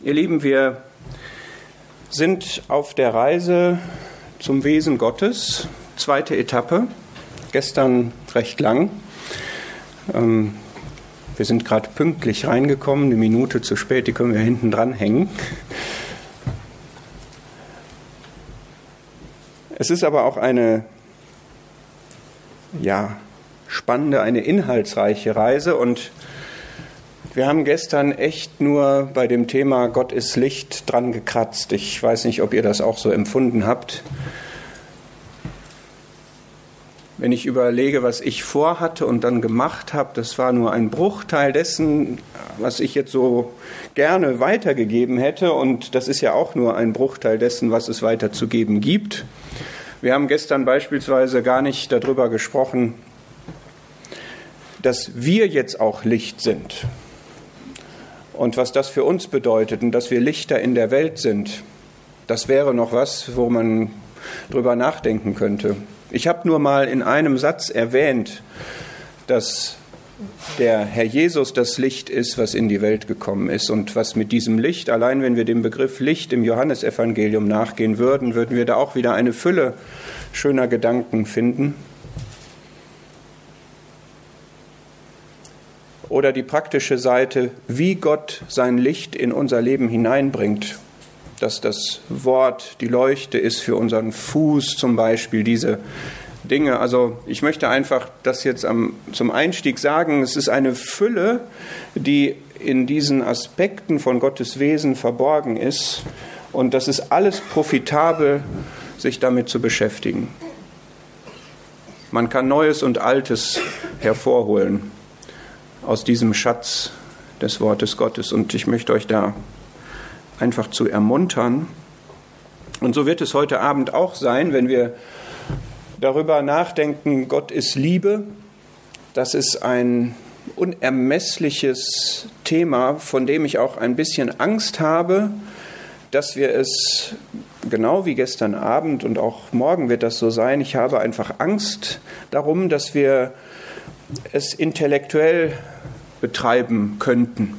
Ihr Lieben, wir sind auf der Reise zum Wesen Gottes, zweite Etappe, gestern recht lang. Ähm, wir sind gerade pünktlich reingekommen, eine Minute zu spät, die können wir hinten dran hängen. Es ist aber auch eine ja, spannende, eine inhaltsreiche Reise und wir haben gestern echt nur bei dem Thema Gott ist Licht dran gekratzt. Ich weiß nicht, ob ihr das auch so empfunden habt. Wenn ich überlege, was ich vorhatte und dann gemacht habe, das war nur ein Bruchteil dessen, was ich jetzt so gerne weitergegeben hätte. Und das ist ja auch nur ein Bruchteil dessen, was es weiterzugeben gibt. Wir haben gestern beispielsweise gar nicht darüber gesprochen, dass wir jetzt auch Licht sind und was das für uns bedeutet und dass wir Lichter in der Welt sind, das wäre noch was, wo man drüber nachdenken könnte. Ich habe nur mal in einem Satz erwähnt, dass der Herr Jesus das Licht ist, was in die Welt gekommen ist. Und was mit diesem Licht, allein wenn wir dem Begriff Licht im Johannesevangelium nachgehen würden, würden wir da auch wieder eine Fülle schöner Gedanken finden. Oder die praktische Seite, wie Gott sein Licht in unser Leben hineinbringt. Dass das Wort die Leuchte ist für unseren Fuß zum Beispiel, diese Dinge. Also ich möchte einfach das jetzt am, zum Einstieg sagen, es ist eine Fülle, die in diesen Aspekten von Gottes Wesen verborgen ist. Und das ist alles profitabel, sich damit zu beschäftigen. Man kann Neues und Altes hervorholen aus diesem Schatz des Wortes Gottes. Und ich möchte euch da einfach zu ermuntern. Und so wird es heute Abend auch sein, wenn wir darüber nachdenken, Gott ist Liebe. Das ist ein unermessliches Thema, von dem ich auch ein bisschen Angst habe, dass wir es genau wie gestern Abend und auch morgen wird das so sein. Ich habe einfach Angst darum, dass wir es intellektuell betreiben könnten.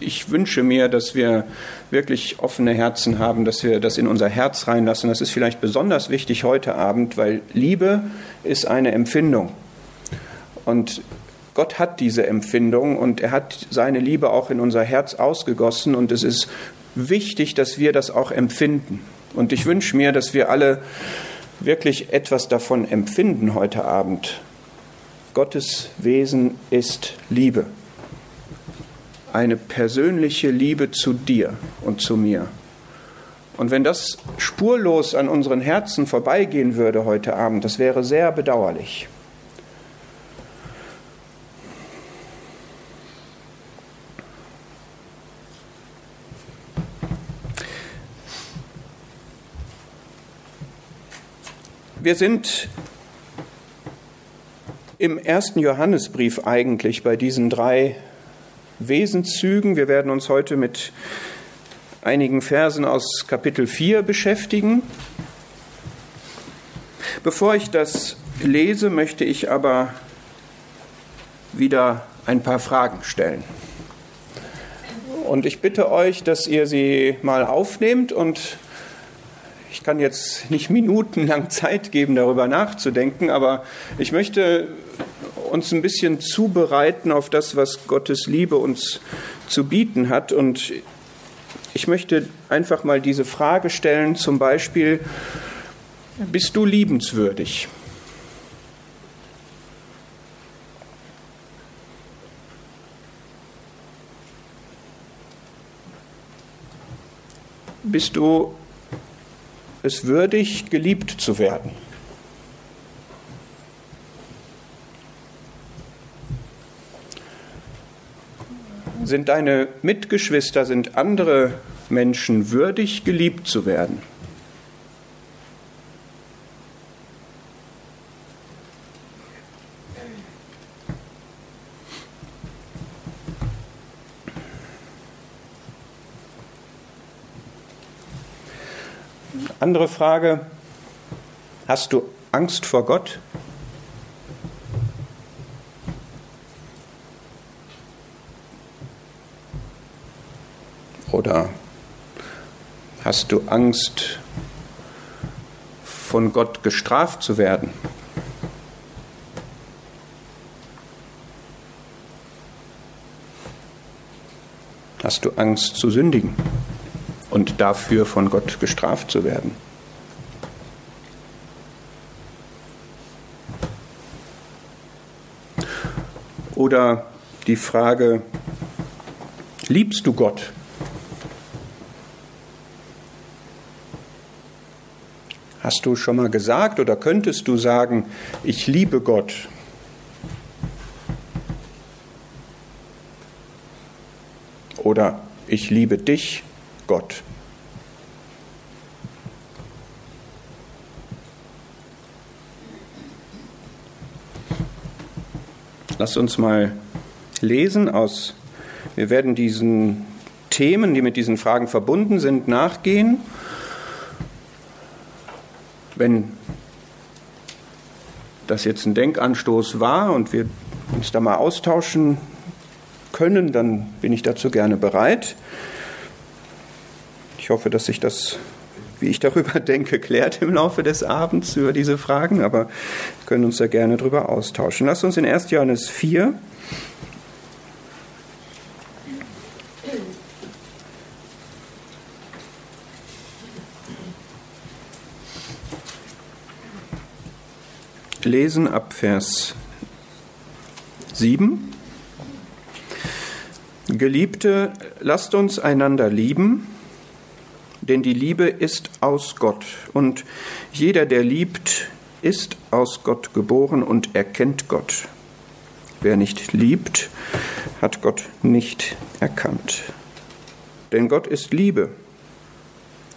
Ich wünsche mir, dass wir wirklich offene Herzen haben, dass wir das in unser Herz reinlassen. Das ist vielleicht besonders wichtig heute Abend, weil Liebe ist eine Empfindung. Und Gott hat diese Empfindung und er hat seine Liebe auch in unser Herz ausgegossen und es ist wichtig, dass wir das auch empfinden. Und ich wünsche mir, dass wir alle wirklich etwas davon empfinden heute Abend. Gottes Wesen ist Liebe. Eine persönliche Liebe zu dir und zu mir. Und wenn das spurlos an unseren Herzen vorbeigehen würde heute Abend, das wäre sehr bedauerlich. Wir sind im ersten Johannesbrief eigentlich bei diesen drei Wesenszügen. Wir werden uns heute mit einigen Versen aus Kapitel 4 beschäftigen. Bevor ich das lese, möchte ich aber wieder ein paar Fragen stellen. Und ich bitte euch, dass ihr sie mal aufnehmt und ich kann jetzt nicht minutenlang Zeit geben, darüber nachzudenken, aber ich möchte uns ein bisschen zubereiten auf das, was Gottes Liebe uns zu bieten hat. Und ich möchte einfach mal diese Frage stellen, zum Beispiel, bist du liebenswürdig? Bist du es würdig, geliebt zu werden. Sind deine Mitgeschwister, sind andere Menschen würdig, geliebt zu werden? Andere Frage, hast du Angst vor Gott? Oder hast du Angst, von Gott gestraft zu werden? Hast du Angst zu sündigen und dafür von Gott gestraft zu werden? Oder die Frage, liebst du Gott? Hast du schon mal gesagt oder könntest du sagen, ich liebe Gott? Oder ich liebe dich, Gott. Lass uns mal lesen aus, wir werden diesen Themen, die mit diesen Fragen verbunden sind, nachgehen. Wenn das jetzt ein Denkanstoß war und wir uns da mal austauschen können, dann bin ich dazu gerne bereit. Ich hoffe, dass sich das, wie ich darüber denke, klärt im Laufe des Abends über diese Fragen, aber wir können uns da gerne darüber austauschen. Lass uns in 1. Johannes 4 lesen ab Vers 7. Geliebte, lasst uns einander lieben, denn die Liebe ist aus Gott und jeder, der liebt, ist aus Gott geboren und erkennt Gott. Wer nicht liebt, hat Gott nicht erkannt. Denn Gott ist Liebe.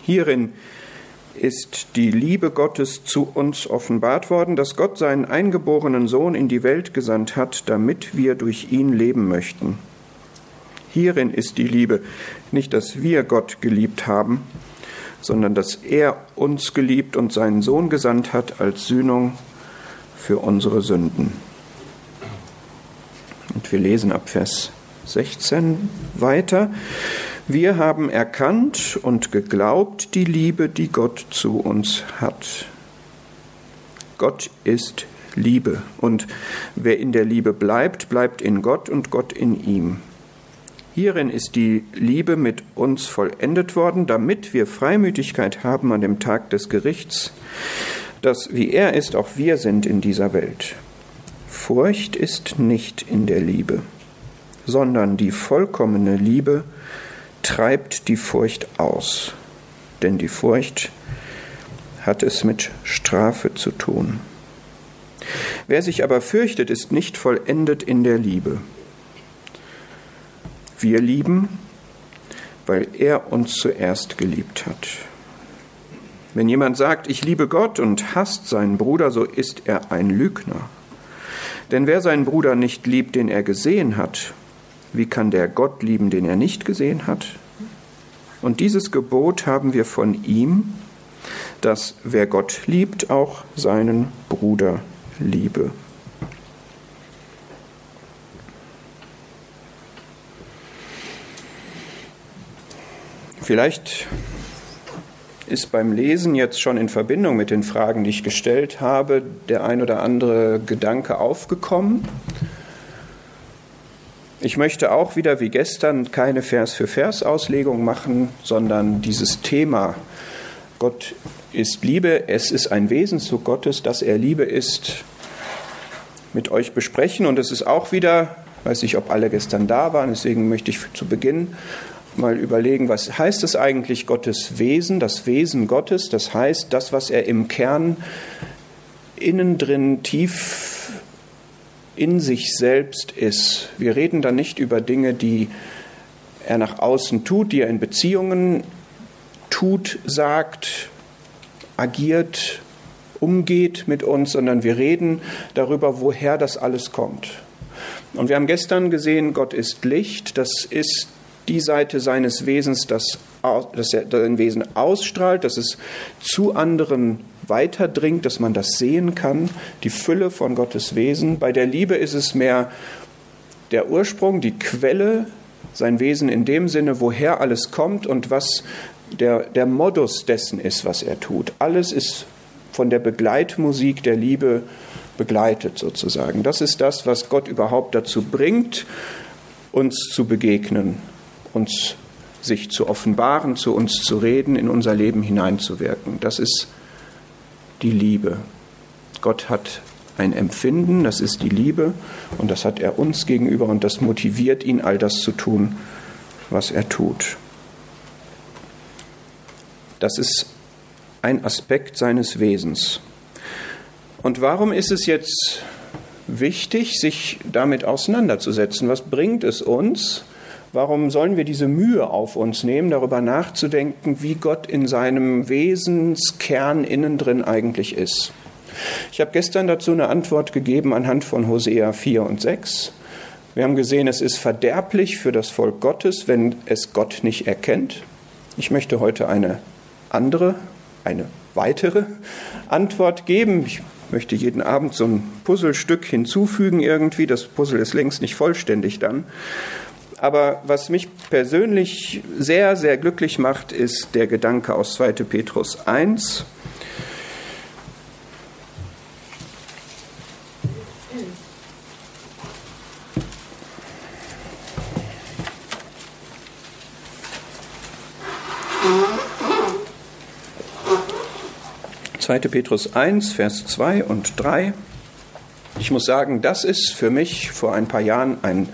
Hierin ist die Liebe Gottes zu uns offenbart worden, dass Gott seinen eingeborenen Sohn in die Welt gesandt hat, damit wir durch ihn leben möchten. Hierin ist die Liebe, nicht dass wir Gott geliebt haben, sondern dass er uns geliebt und seinen Sohn gesandt hat als Sühnung für unsere Sünden. Und wir lesen ab Vers 16 weiter. Wir haben erkannt und geglaubt die Liebe, die Gott zu uns hat. Gott ist Liebe und wer in der Liebe bleibt, bleibt in Gott und Gott in ihm. Hierin ist die Liebe mit uns vollendet worden, damit wir Freimütigkeit haben an dem Tag des Gerichts, dass wie er ist, auch wir sind in dieser Welt. Furcht ist nicht in der Liebe, sondern die vollkommene Liebe treibt die Furcht aus, denn die Furcht hat es mit Strafe zu tun. Wer sich aber fürchtet, ist nicht vollendet in der Liebe. Wir lieben, weil er uns zuerst geliebt hat. Wenn jemand sagt, ich liebe Gott und hasst seinen Bruder, so ist er ein Lügner. Denn wer seinen Bruder nicht liebt, den er gesehen hat, wie kann der Gott lieben, den er nicht gesehen hat? Und dieses Gebot haben wir von ihm, dass wer Gott liebt, auch seinen Bruder liebe. Vielleicht ist beim Lesen jetzt schon in Verbindung mit den Fragen, die ich gestellt habe, der ein oder andere Gedanke aufgekommen. Ich möchte auch wieder wie gestern keine Vers-für-Vers-Auslegung machen, sondern dieses Thema Gott ist Liebe, es ist ein Wesenszug Gottes, dass er Liebe ist, mit euch besprechen. Und es ist auch wieder, weiß nicht, ob alle gestern da waren, deswegen möchte ich zu Beginn mal überlegen, was heißt es eigentlich Gottes Wesen, das Wesen Gottes, das heißt das, was er im Kern innen drin tief in sich selbst ist. Wir reden da nicht über Dinge, die er nach außen tut, die er in Beziehungen tut, sagt, agiert, umgeht mit uns, sondern wir reden darüber, woher das alles kommt. Und wir haben gestern gesehen, Gott ist Licht, das ist die Seite seines Wesens, das, das sein Wesen ausstrahlt, dass es zu anderen weiterdringt, dass man das sehen kann, die Fülle von Gottes Wesen. Bei der Liebe ist es mehr der Ursprung, die Quelle sein Wesen in dem Sinne, woher alles kommt und was der, der Modus dessen ist, was er tut. Alles ist von der Begleitmusik der Liebe begleitet sozusagen. Das ist das, was Gott überhaupt dazu bringt, uns zu begegnen, uns sich zu offenbaren, zu uns zu reden, in unser Leben hineinzuwirken. Das ist die Liebe. Gott hat ein Empfinden, das ist die Liebe und das hat er uns gegenüber und das motiviert ihn, all das zu tun, was er tut. Das ist ein Aspekt seines Wesens. Und warum ist es jetzt wichtig, sich damit auseinanderzusetzen? Was bringt es uns? Warum sollen wir diese Mühe auf uns nehmen, darüber nachzudenken, wie Gott in seinem Wesenskern innen drin eigentlich ist? Ich habe gestern dazu eine Antwort gegeben anhand von Hosea 4 und 6. Wir haben gesehen, es ist verderblich für das Volk Gottes, wenn es Gott nicht erkennt. Ich möchte heute eine andere, eine weitere Antwort geben. Ich möchte jeden Abend so ein Puzzlestück hinzufügen irgendwie. Das Puzzle ist längst nicht vollständig dann. Aber was mich persönlich sehr, sehr glücklich macht, ist der Gedanke aus 2. Petrus 1. 2. Petrus 1, Vers 2 und 3. Ich muss sagen, das ist für mich vor ein paar Jahren ein,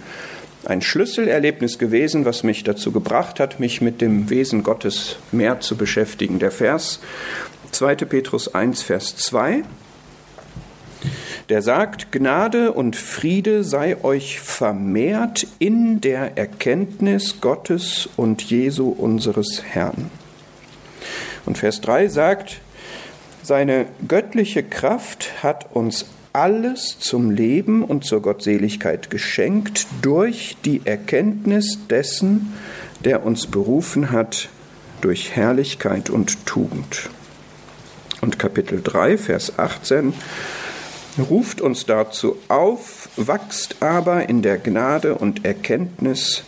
ein Schlüsselerlebnis gewesen, was mich dazu gebracht hat, mich mit dem Wesen Gottes mehr zu beschäftigen. Der Vers 2. Petrus 1, Vers 2 der sagt, Gnade und Friede sei euch vermehrt in der Erkenntnis Gottes und Jesu unseres Herrn. Und Vers 3 sagt, seine göttliche Kraft hat uns alles zum Leben und zur Gottseligkeit geschenkt durch die Erkenntnis dessen, der uns berufen hat durch Herrlichkeit und Tugend. Und Kapitel 3, Vers 18 ruft uns dazu auf, wachst aber in der Gnade und Erkenntnis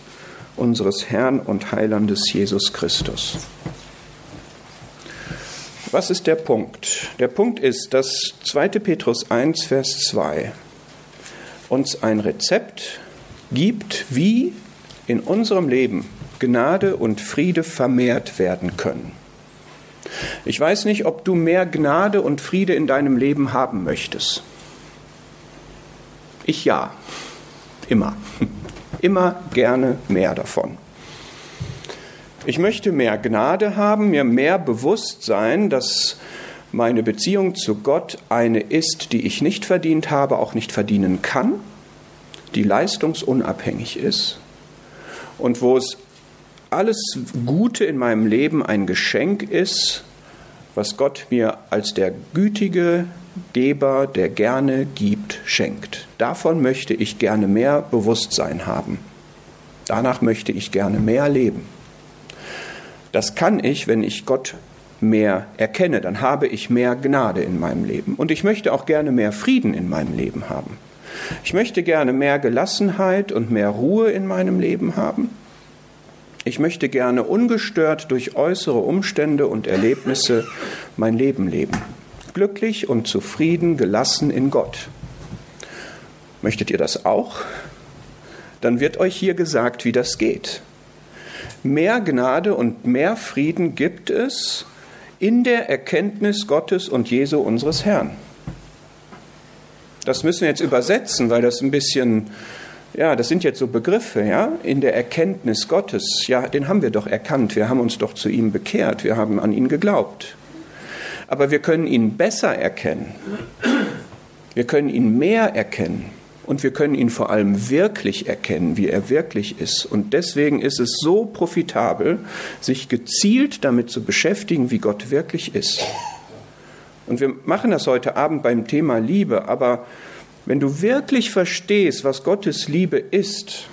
unseres Herrn und Heilandes Jesus Christus. Was ist der Punkt? Der Punkt ist, dass 2. Petrus 1, Vers 2 uns ein Rezept gibt, wie in unserem Leben Gnade und Friede vermehrt werden können. Ich weiß nicht, ob du mehr Gnade und Friede in deinem Leben haben möchtest. Ich ja, immer. Immer gerne mehr davon. Ich möchte mehr Gnade haben, mir mehr bewusst sein, dass meine Beziehung zu Gott eine ist, die ich nicht verdient habe, auch nicht verdienen kann, die leistungsunabhängig ist und wo es alles Gute in meinem Leben ein Geschenk ist, was Gott mir als der gütige Geber, der gerne gibt, schenkt. Davon möchte ich gerne mehr Bewusstsein haben. Danach möchte ich gerne mehr leben. Das kann ich, wenn ich Gott mehr erkenne, dann habe ich mehr Gnade in meinem Leben. Und ich möchte auch gerne mehr Frieden in meinem Leben haben. Ich möchte gerne mehr Gelassenheit und mehr Ruhe in meinem Leben haben. Ich möchte gerne ungestört durch äußere Umstände und Erlebnisse mein Leben leben. Glücklich und zufrieden, gelassen in Gott. Möchtet ihr das auch? Dann wird euch hier gesagt, wie das geht. Mehr Gnade und mehr Frieden gibt es in der Erkenntnis Gottes und Jesu unseres Herrn. Das müssen wir jetzt übersetzen, weil das ein bisschen, ja, das sind jetzt so Begriffe, ja, in der Erkenntnis Gottes. Ja, den haben wir doch erkannt, wir haben uns doch zu ihm bekehrt, wir haben an ihn geglaubt. Aber wir können ihn besser erkennen. Wir können ihn mehr erkennen und wir können ihn vor allem wirklich erkennen, wie er wirklich ist. Und deswegen ist es so profitabel, sich gezielt damit zu beschäftigen, wie Gott wirklich ist. Und wir machen das heute Abend beim Thema Liebe, aber wenn du wirklich verstehst, was Gottes Liebe ist,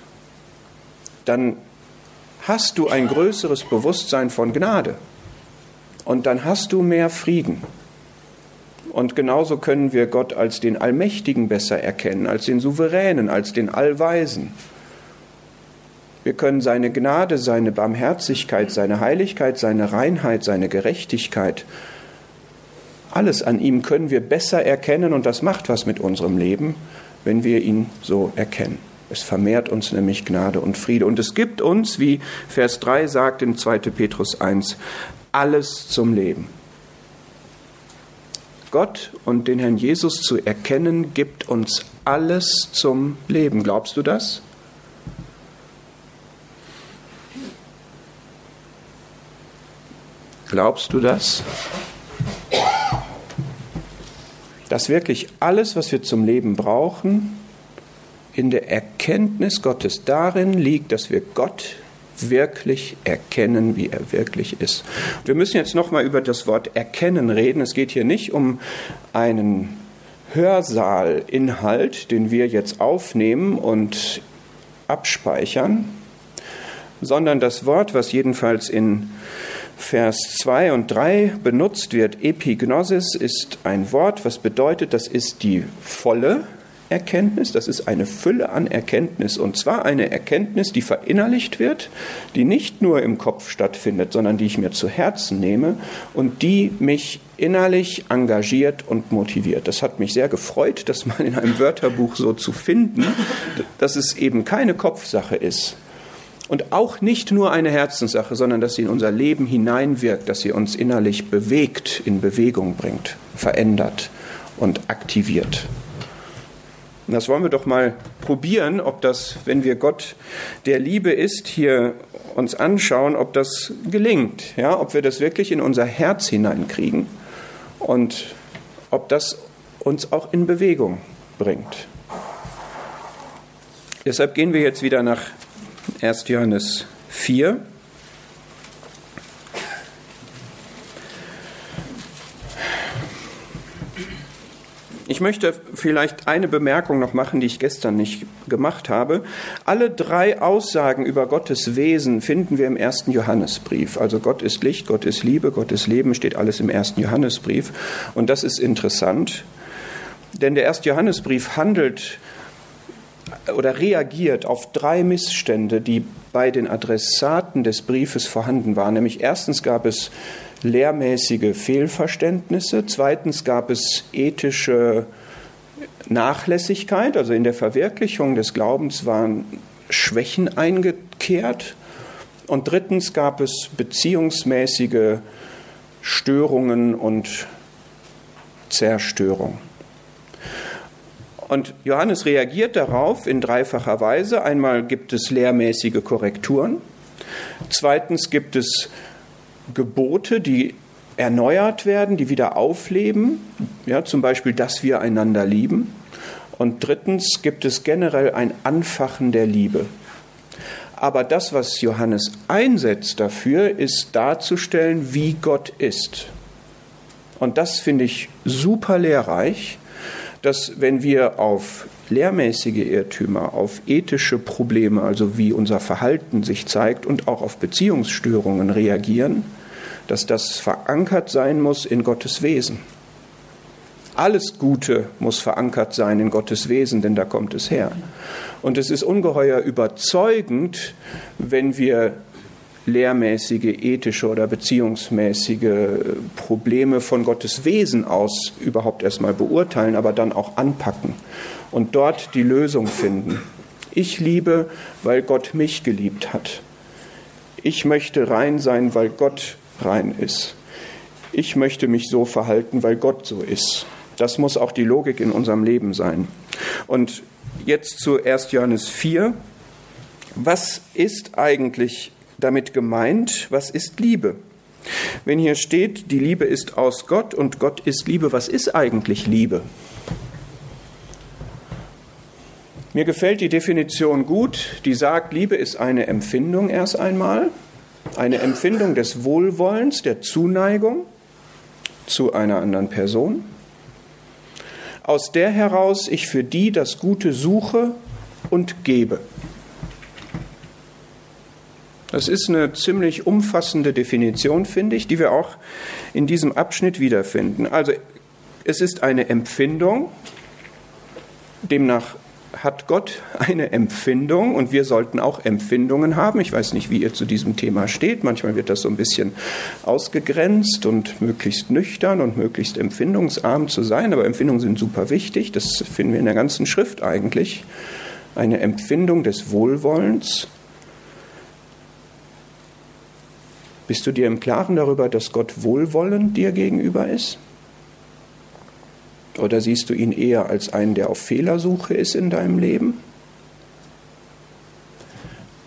dann hast du ein größeres Bewusstsein von Gnade und dann hast du mehr Frieden. Und genauso können wir Gott als den Allmächtigen besser erkennen, als den Souveränen, als den Allweisen. Wir können seine Gnade, seine Barmherzigkeit, seine Heiligkeit, seine Reinheit, seine Gerechtigkeit, alles an ihm können wir besser erkennen und das macht was mit unserem Leben, wenn wir ihn so erkennen. Es vermehrt uns nämlich Gnade und Friede. Und es gibt uns, wie Vers 3 sagt in 2. Petrus 1, alles zum Leben. Gott und den Herrn Jesus zu erkennen, gibt uns alles zum Leben. Glaubst du das? Glaubst du das? Dass wirklich alles, was wir zum Leben brauchen, in der Erkenntnis Gottes darin liegt, dass wir Gott wirklich erkennen, wie er wirklich ist. Wir müssen jetzt nochmal über das Wort erkennen reden. Es geht hier nicht um einen Hörsaalinhalt, den wir jetzt aufnehmen und abspeichern, sondern das Wort, was jedenfalls in Vers 2 und 3 benutzt wird, Epignosis, ist ein Wort, was bedeutet, das ist die volle Erkenntnis, das ist eine Fülle an Erkenntnis und zwar eine Erkenntnis, die verinnerlicht wird, die nicht nur im Kopf stattfindet, sondern die ich mir zu Herzen nehme und die mich innerlich engagiert und motiviert. Das hat mich sehr gefreut, das mal in einem Wörterbuch so zu finden, dass es eben keine Kopfsache ist, und auch nicht nur eine Herzenssache, sondern dass sie in unser Leben hineinwirkt, dass sie uns innerlich bewegt, in Bewegung bringt, verändert und aktiviert. Und das wollen wir doch mal probieren, ob das, wenn wir Gott der Liebe ist, hier uns anschauen, ob das gelingt, ja, ob wir das wirklich in unser Herz hineinkriegen und ob das uns auch in Bewegung bringt. Deshalb gehen wir jetzt wieder nach 1. Johannes 4. Ich möchte vielleicht eine Bemerkung noch machen, die ich gestern nicht gemacht habe. Alle drei Aussagen über Gottes Wesen finden wir im ersten Johannesbrief. Also Gott ist Licht, Gott ist Liebe, Gott ist Leben, steht alles im ersten Johannesbrief. Und das ist interessant, denn der erste Johannesbrief handelt oder reagiert auf drei Missstände, die bei den Adressaten des Briefes vorhanden waren. Nämlich erstens gab es lehrmäßige Fehlverständnisse. Zweitens gab es ethische Nachlässigkeit, also in der Verwirklichung des Glaubens waren Schwächen eingekehrt. Und drittens gab es beziehungsmäßige Störungen und Zerstörung. Und Johannes reagiert darauf in dreifacher Weise. Einmal gibt es lehrmäßige Korrekturen. Zweitens gibt es Gebote, die erneuert werden, die wieder aufleben, ja, zum Beispiel, dass wir einander lieben. Und drittens gibt es generell ein Anfachen der Liebe. Aber das, was Johannes einsetzt dafür, ist darzustellen, wie Gott ist. Und das finde ich super lehrreich, dass wenn wir auf lehrmäßige Irrtümer, auf ethische Probleme, also wie unser Verhalten sich zeigt und auch auf Beziehungsstörungen reagieren, dass das verankert sein muss in Gottes Wesen. Alles Gute muss verankert sein in Gottes Wesen, denn da kommt es her. Und es ist ungeheuer überzeugend, wenn wir lehrmäßige, ethische oder beziehungsmäßige Probleme von Gottes Wesen aus überhaupt erstmal beurteilen, aber dann auch anpacken und dort die Lösung finden. Ich liebe, weil Gott mich geliebt hat. Ich möchte rein sein, weil Gott rein ist. Ich möchte mich so verhalten, weil Gott so ist. Das muss auch die Logik in unserem Leben sein. Und jetzt zu 1. Johannes 4. Was ist eigentlich damit gemeint? Was ist Liebe? Wenn hier steht, die Liebe ist aus Gott und Gott ist Liebe, was ist eigentlich Liebe? Mir gefällt die Definition gut, die sagt, Liebe ist eine Empfindung erst einmal, eine Empfindung des Wohlwollens, der Zuneigung zu einer anderen Person, aus der heraus ich für die das Gute suche und gebe. Das ist eine ziemlich umfassende Definition, finde ich, die wir auch in diesem Abschnitt wiederfinden. Also es ist eine Empfindung, demnach hat Gott eine Empfindung und wir sollten auch Empfindungen haben. Ich weiß nicht, wie ihr zu diesem Thema steht. Manchmal wird das so ein bisschen ausgegrenzt und möglichst nüchtern und möglichst empfindungsarm zu sein, aber Empfindungen sind super wichtig. Das finden wir in der ganzen Schrift eigentlich. Eine Empfindung des Wohlwollens. Bist du dir im Klaren darüber, dass Gott wohlwollend dir gegenüber ist? Oder siehst du ihn eher als einen, der auf Fehlersuche ist in deinem Leben?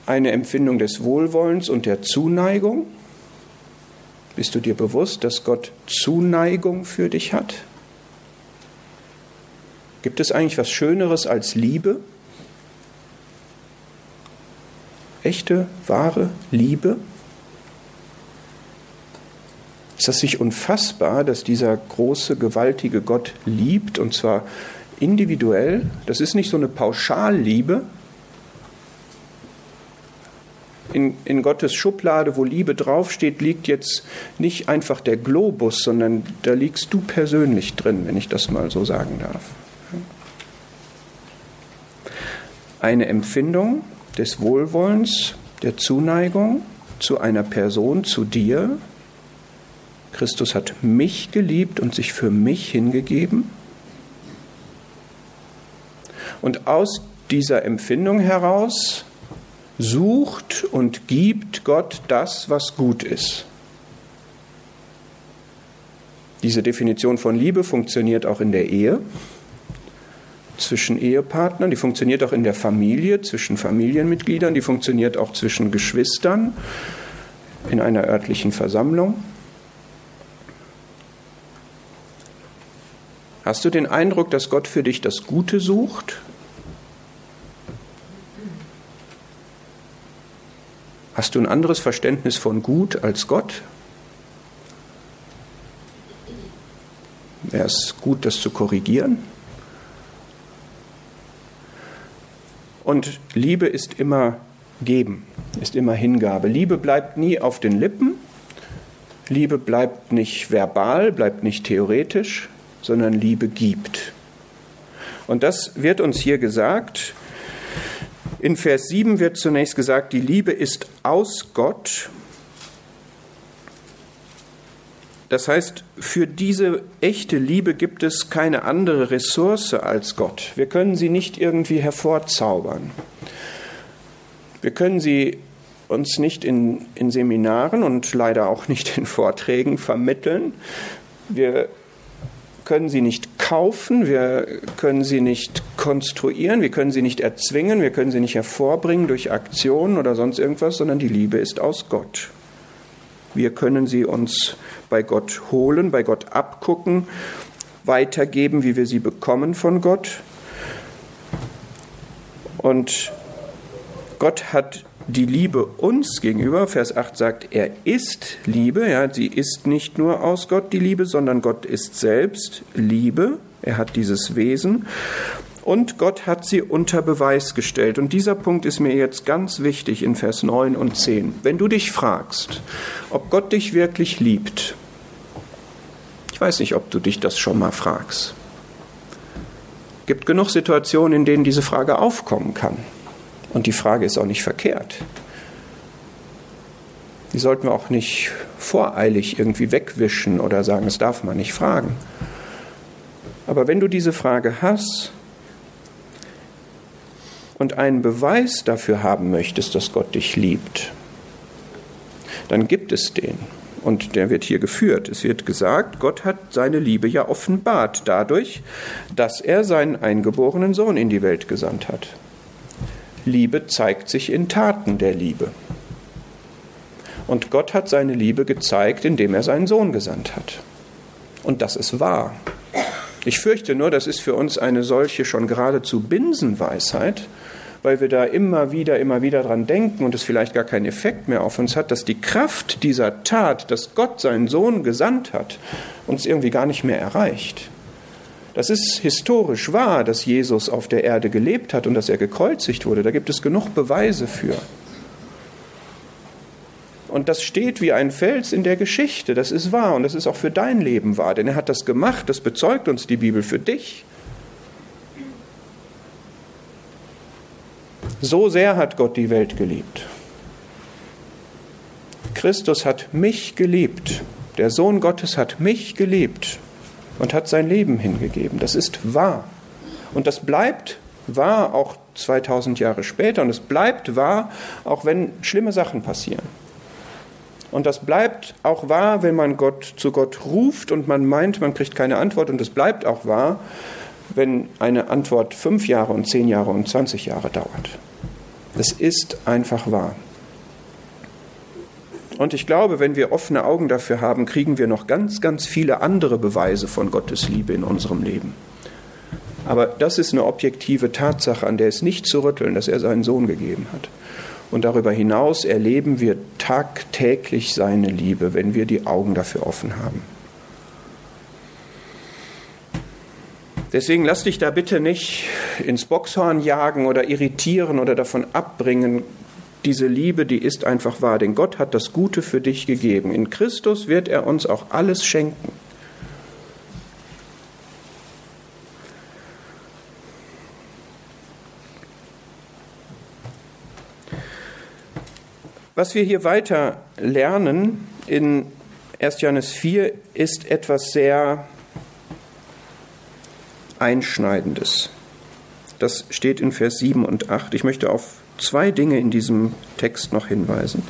Eine Empfindung des Wohlwollens und der Zuneigung? Bist du dir bewusst, dass Gott Zuneigung für dich hat? Gibt es eigentlich was Schöneres als Liebe? Echte, wahre Liebe? Ist das nicht unfassbar, dass dieser große, gewaltige Gott liebt und zwar individuell? Das ist nicht so eine Pauschalliebe. In, in Gottes Schublade, wo Liebe draufsteht, liegt jetzt nicht einfach der Globus, sondern da liegst du persönlich drin, wenn ich das mal so sagen darf. Eine Empfindung des Wohlwollens, der Zuneigung zu einer Person, zu dir, Christus hat mich geliebt und sich für mich hingegeben. Und aus dieser Empfindung heraus sucht und gibt Gott das, was gut ist. Diese Definition von Liebe funktioniert auch in der Ehe zwischen Ehepartnern, die funktioniert auch in der Familie, zwischen Familienmitgliedern, die funktioniert auch zwischen Geschwistern in einer örtlichen Versammlung. Hast du den Eindruck, dass Gott für dich das Gute sucht? Hast du ein anderes Verständnis von Gut als Gott? Wäre es gut, das zu korrigieren? Und Liebe ist immer Geben, ist immer Hingabe. Liebe bleibt nie auf den Lippen. Liebe bleibt nicht verbal, bleibt nicht theoretisch, sondern Liebe gibt. Und das wird uns hier gesagt. In Vers 7 wird zunächst gesagt, die Liebe ist aus Gott. Das heißt, für diese echte Liebe gibt es keine andere Ressource als Gott. Wir können sie nicht irgendwie hervorzaubern. Wir können sie uns nicht in, in Seminaren und leider auch nicht in Vorträgen vermitteln. Wir können sie nicht kaufen, wir können sie nicht konstruieren, wir können sie nicht erzwingen, wir können sie nicht hervorbringen durch Aktionen oder sonst irgendwas, sondern die Liebe ist aus Gott. Wir können sie uns bei Gott holen, bei Gott abgucken, weitergeben, wie wir sie bekommen von Gott. Und Gott hat die Liebe uns gegenüber, Vers 8 sagt, er ist Liebe, ja, sie ist nicht nur aus Gott die Liebe, sondern Gott ist selbst Liebe, er hat dieses Wesen und Gott hat sie unter Beweis gestellt. Und dieser Punkt ist mir jetzt ganz wichtig in Vers 9 und 10. Wenn du dich fragst, ob Gott dich wirklich liebt, ich weiß nicht, ob du dich das schon mal fragst. Es gibt genug Situationen, in denen diese Frage aufkommen kann. Und die Frage ist auch nicht verkehrt. Die sollten wir auch nicht voreilig irgendwie wegwischen oder sagen, das darf man nicht fragen. Aber wenn du diese Frage hast und einen Beweis dafür haben möchtest, dass Gott dich liebt, dann gibt es den. Und der wird hier geführt. Es wird gesagt, Gott hat seine Liebe ja offenbart dadurch, dass er seinen eingeborenen Sohn in die Welt gesandt hat. Liebe zeigt sich in Taten der Liebe. Und Gott hat seine Liebe gezeigt, indem er seinen Sohn gesandt hat. Und das ist wahr. Ich fürchte nur, das ist für uns eine solche schon geradezu Binsenweisheit, weil wir da immer wieder, immer wieder dran denken und es vielleicht gar keinen Effekt mehr auf uns hat, dass die Kraft dieser Tat, dass Gott seinen Sohn gesandt hat, uns irgendwie gar nicht mehr erreicht. Das ist historisch wahr, dass Jesus auf der Erde gelebt hat und dass er gekreuzigt wurde. Da gibt es genug Beweise für. Und das steht wie ein Fels in der Geschichte. Das ist wahr und das ist auch für dein Leben wahr, denn er hat das gemacht. Das bezeugt uns die Bibel für dich. So sehr hat Gott die Welt geliebt. Christus hat mich geliebt. Der Sohn Gottes hat mich geliebt und hat sein Leben hingegeben. Das ist wahr. Und das bleibt wahr auch 2000 Jahre später. Und es bleibt wahr, auch wenn schlimme Sachen passieren. Und das bleibt auch wahr, wenn man Gott zu Gott ruft und man meint, man kriegt keine Antwort. Und es bleibt auch wahr, wenn eine Antwort fünf Jahre und zehn Jahre und 20 Jahre dauert. Es ist einfach wahr. Und ich glaube, wenn wir offene Augen dafür haben, kriegen wir noch ganz, ganz viele andere Beweise von Gottes Liebe in unserem Leben. Aber das ist eine objektive Tatsache, an der es nicht zu rütteln, dass er seinen Sohn gegeben hat. Und darüber hinaus erleben wir tagtäglich seine Liebe, wenn wir die Augen dafür offen haben. Deswegen lass dich da bitte nicht ins Boxhorn jagen oder irritieren oder davon abbringen. Diese Liebe, die ist einfach wahr, denn Gott hat das Gute für dich gegeben. In Christus wird er uns auch alles schenken. Was wir hier weiter lernen in 1. Johannes 4 ist etwas sehr Einschneidendes. Das steht in Vers 7 und 8. Ich möchte auf zwei Dinge in diesem Text noch hinweisen.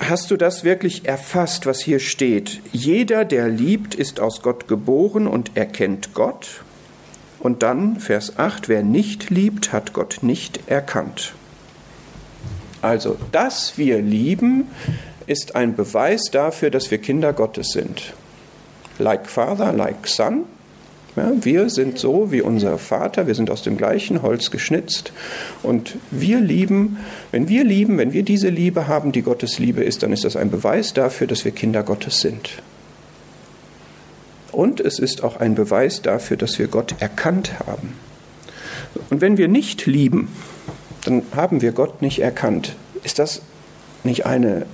Hast du das wirklich erfasst, was hier steht? Jeder, der liebt, ist aus Gott geboren und erkennt Gott. Und dann Vers 8, wer nicht liebt, hat Gott nicht erkannt. Also, dass wir lieben, ist ein Beweis dafür, dass wir Kinder Gottes sind. Like Father, like Son. Ja, wir sind so wie unser Vater, wir sind aus dem gleichen Holz geschnitzt und wir lieben, wenn wir lieben, wenn wir diese Liebe haben, die Gottes Liebe ist, dann ist das ein Beweis dafür, dass wir Kinder Gottes sind. Und es ist auch ein Beweis dafür, dass wir Gott erkannt haben. Und wenn wir nicht lieben, dann haben wir Gott nicht erkannt. Ist das nicht eine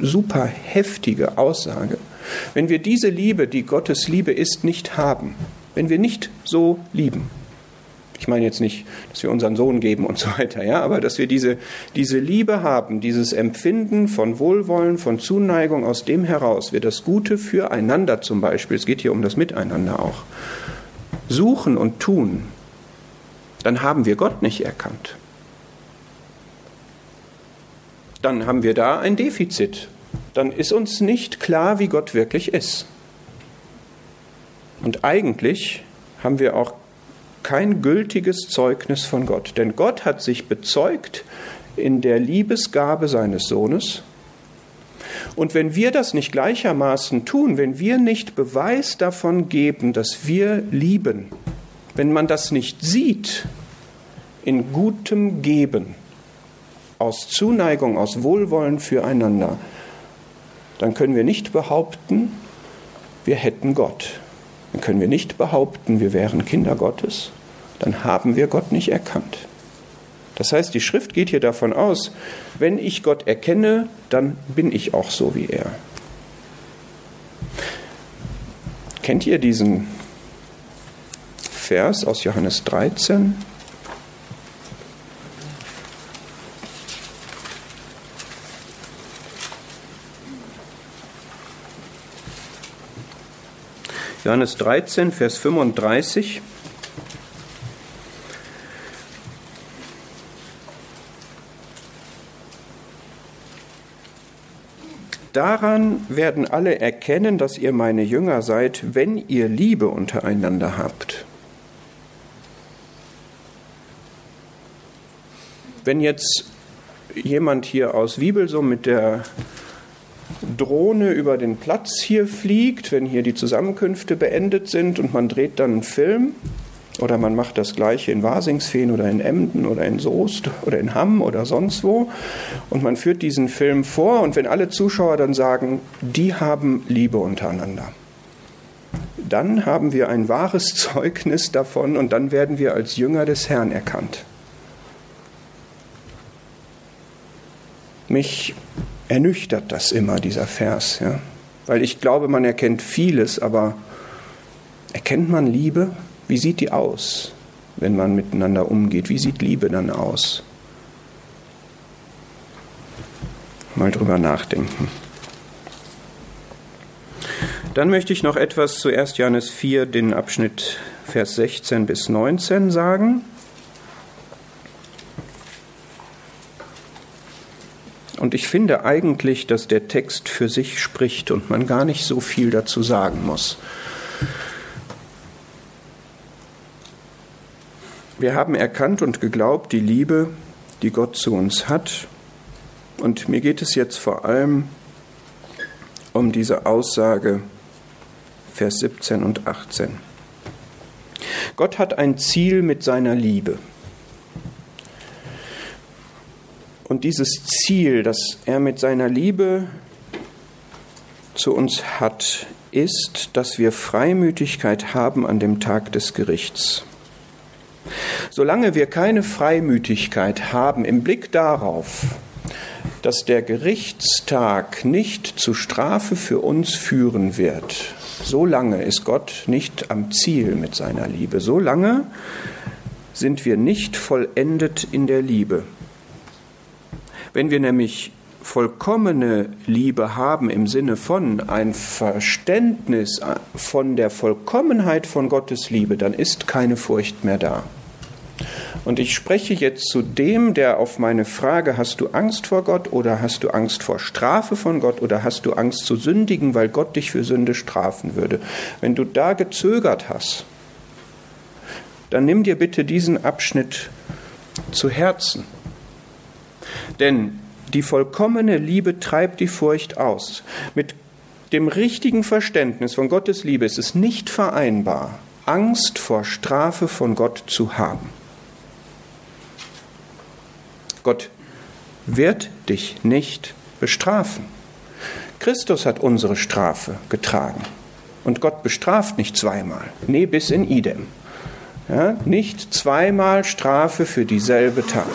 super heftige Aussage? Wenn wir diese Liebe, die Gottes Liebe ist, nicht haben, wenn wir nicht so lieben, ich meine jetzt nicht, dass wir unseren Sohn geben und so weiter, ja, aber dass wir diese, diese Liebe haben, dieses Empfinden von Wohlwollen, von Zuneigung, aus dem heraus wir das Gute füreinander zum Beispiel, es geht hier um das Miteinander auch, suchen und tun, dann haben wir Gott nicht erkannt. Dann haben wir da ein Defizit. Dann ist uns nicht klar, wie Gott wirklich ist. Und eigentlich haben wir auch kein gültiges Zeugnis von Gott. Denn Gott hat sich bezeugt in der Liebesgabe seines Sohnes. Und wenn wir das nicht gleichermaßen tun, wenn wir nicht Beweis davon geben, dass wir lieben, wenn man das nicht sieht, in gutem Geben, aus Zuneigung, aus Wohlwollen füreinander, dann können wir nicht behaupten, wir hätten Gott. Dann können wir nicht behaupten, wir wären Kinder Gottes. Dann haben wir Gott nicht erkannt. Das heißt, die Schrift geht hier davon aus, wenn ich Gott erkenne, dann bin ich auch so wie er. Kennt ihr diesen Vers aus Johannes 13? Johannes 13, Vers 35. Daran werden alle erkennen, dass ihr meine Jünger seid, wenn ihr Liebe untereinander habt. Wenn jetzt jemand hier aus Wiebelsum mit der Drohne über den Platz hier fliegt, wenn hier die Zusammenkünfte beendet sind und man dreht dann einen Film, oder man macht das gleiche in Wasingsfeen oder in Emden oder in Soest oder in Hamm oder sonst wo. Und man führt diesen Film vor und wenn alle Zuschauer dann sagen, die haben Liebe untereinander, dann haben wir ein wahres Zeugnis davon und dann werden wir als Jünger des Herrn erkannt. Mich ernüchtert das immer, dieser Vers, ja? weil ich glaube, man erkennt vieles, aber erkennt man Liebe? Wie sieht die aus? wenn man miteinander umgeht? Wie sieht Liebe dann aus? Mal drüber nachdenken. Dann möchte ich noch etwas zu 1. Johannes 4, den Abschnitt Vers 16 bis 19 sagen. Und ich finde eigentlich, dass der Text für sich spricht und man gar nicht so viel dazu sagen muss. Wir haben erkannt und geglaubt die Liebe, die Gott zu uns hat. Und mir geht es jetzt vor allem um diese Aussage, Vers 17 und 18. Gott hat ein Ziel mit seiner Liebe. Und dieses Ziel, das er mit seiner Liebe zu uns hat, ist, dass wir Freimütigkeit haben an dem Tag des Gerichts. Solange wir keine Freimütigkeit haben im Blick darauf, dass der Gerichtstag nicht zu Strafe für uns führen wird, solange ist Gott nicht am Ziel mit seiner Liebe. Solange sind wir nicht vollendet in der Liebe. Wenn wir nämlich vollkommene Liebe haben im Sinne von ein Verständnis von der Vollkommenheit von Gottes Liebe, dann ist keine Furcht mehr da. Und ich spreche jetzt zu dem, der auf meine Frage, hast du Angst vor Gott oder hast du Angst vor Strafe von Gott oder hast du Angst zu sündigen, weil Gott dich für Sünde strafen würde. Wenn du da gezögert hast, dann nimm dir bitte diesen Abschnitt zu Herzen. Denn die vollkommene Liebe treibt die Furcht aus. Mit dem richtigen Verständnis von Gottes Liebe ist es nicht vereinbar, Angst vor Strafe von Gott zu haben. Gott wird dich nicht bestrafen. Christus hat unsere Strafe getragen. Und Gott bestraft nicht zweimal. Nee, bis in idem. Ja, nicht zweimal Strafe für dieselbe Tat.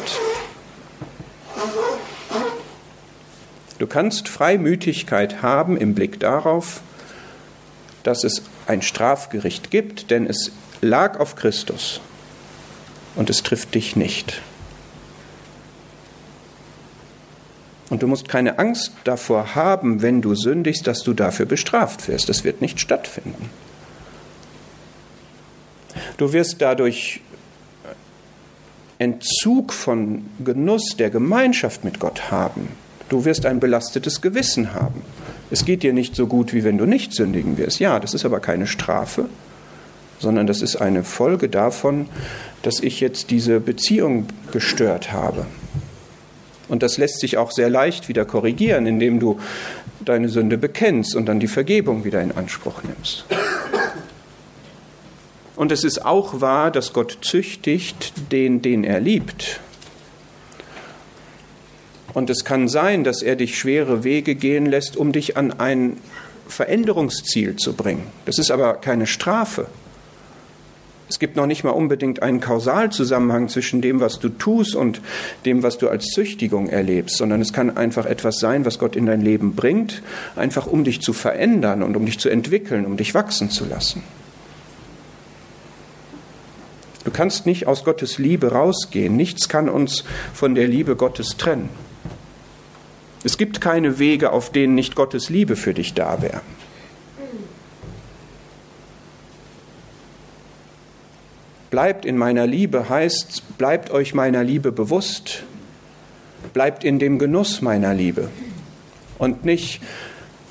Du kannst Freimütigkeit haben im Blick darauf, dass es ein Strafgericht gibt, denn es lag auf Christus und es trifft dich nicht. Und du musst keine Angst davor haben, wenn du sündigst, dass du dafür bestraft wirst. Das wird nicht stattfinden. Du wirst dadurch Entzug von Genuss der Gemeinschaft mit Gott haben. Du wirst ein belastetes Gewissen haben. Es geht dir nicht so gut, wie wenn du nicht sündigen wirst. Ja, das ist aber keine Strafe, sondern das ist eine Folge davon, dass ich jetzt diese Beziehung gestört habe. Und das lässt sich auch sehr leicht wieder korrigieren, indem du deine Sünde bekennst und dann die Vergebung wieder in Anspruch nimmst. Und es ist auch wahr, dass Gott züchtigt den, den er liebt. Und es kann sein, dass er dich schwere Wege gehen lässt, um dich an ein Veränderungsziel zu bringen. Das ist aber keine Strafe. Es gibt noch nicht mal unbedingt einen Kausalzusammenhang zwischen dem, was du tust und dem, was du als Züchtigung erlebst, sondern es kann einfach etwas sein, was Gott in dein Leben bringt, einfach um dich zu verändern und um dich zu entwickeln, um dich wachsen zu lassen. Du kannst nicht aus Gottes Liebe rausgehen. Nichts kann uns von der Liebe Gottes trennen. Es gibt keine Wege, auf denen nicht Gottes Liebe für dich da wäre. Bleibt in meiner Liebe heißt, bleibt euch meiner Liebe bewusst, bleibt in dem Genuss meiner Liebe und nicht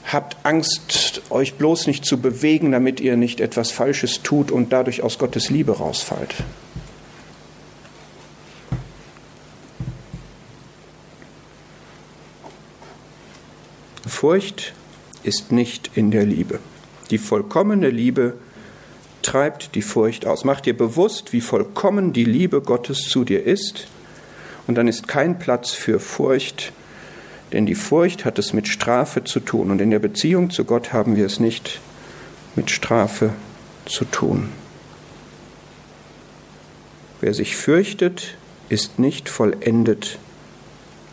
habt Angst, euch bloß nicht zu bewegen, damit ihr nicht etwas Falsches tut und dadurch aus Gottes Liebe rausfallt. Furcht ist nicht in der Liebe. Die vollkommene Liebe treibt die Furcht aus. Mach dir bewusst, wie vollkommen die Liebe Gottes zu dir ist. Und dann ist kein Platz für Furcht, denn die Furcht hat es mit Strafe zu tun. Und in der Beziehung zu Gott haben wir es nicht mit Strafe zu tun. Wer sich fürchtet, ist nicht vollendet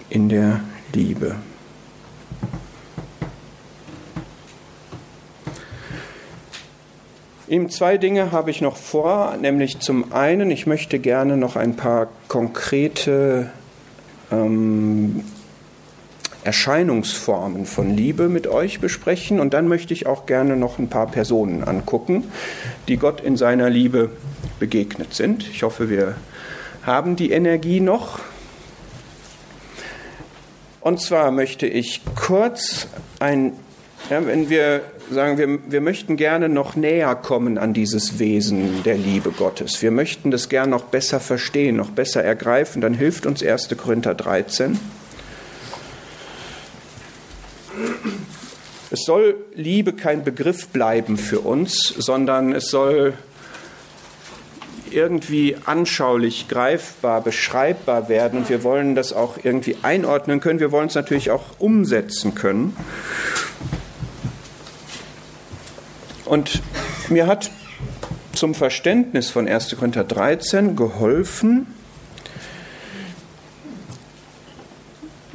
in der Liebe. Ihm zwei Dinge habe ich noch vor, nämlich zum einen, ich möchte gerne noch ein paar konkrete ähm, Erscheinungsformen von Liebe mit euch besprechen und dann möchte ich auch gerne noch ein paar Personen angucken, die Gott in seiner Liebe begegnet sind. Ich hoffe, wir haben die Energie noch. Und zwar möchte ich kurz ein, ja, wenn wir sagen, wir, wir möchten gerne noch näher kommen an dieses Wesen der Liebe Gottes. Wir möchten das gerne noch besser verstehen, noch besser ergreifen. Dann hilft uns 1. Korinther 13. Es soll Liebe kein Begriff bleiben für uns, sondern es soll irgendwie anschaulich, greifbar, beschreibbar werden. Und wir wollen das auch irgendwie einordnen können. Wir wollen es natürlich auch umsetzen können. Und mir hat zum Verständnis von 1. Korinther 13 geholfen,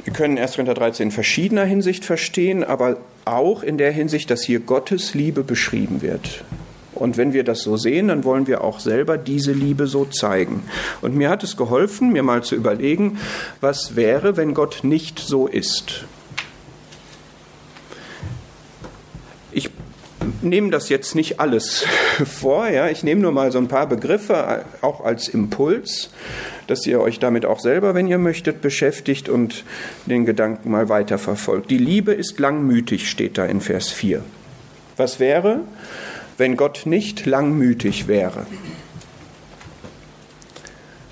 wir können 1. Korinther 13 in verschiedener Hinsicht verstehen, aber auch in der Hinsicht, dass hier Gottes Liebe beschrieben wird. Und wenn wir das so sehen, dann wollen wir auch selber diese Liebe so zeigen. Und mir hat es geholfen, mir mal zu überlegen, was wäre, wenn Gott nicht so ist. Nehme das jetzt nicht alles vor, ja. Ich nehme nur mal so ein paar Begriffe auch als Impuls, dass ihr euch damit auch selber, wenn ihr möchtet, beschäftigt und den Gedanken mal weiterverfolgt. Die Liebe ist langmütig, steht da in Vers 4. Was wäre, wenn Gott nicht langmütig wäre?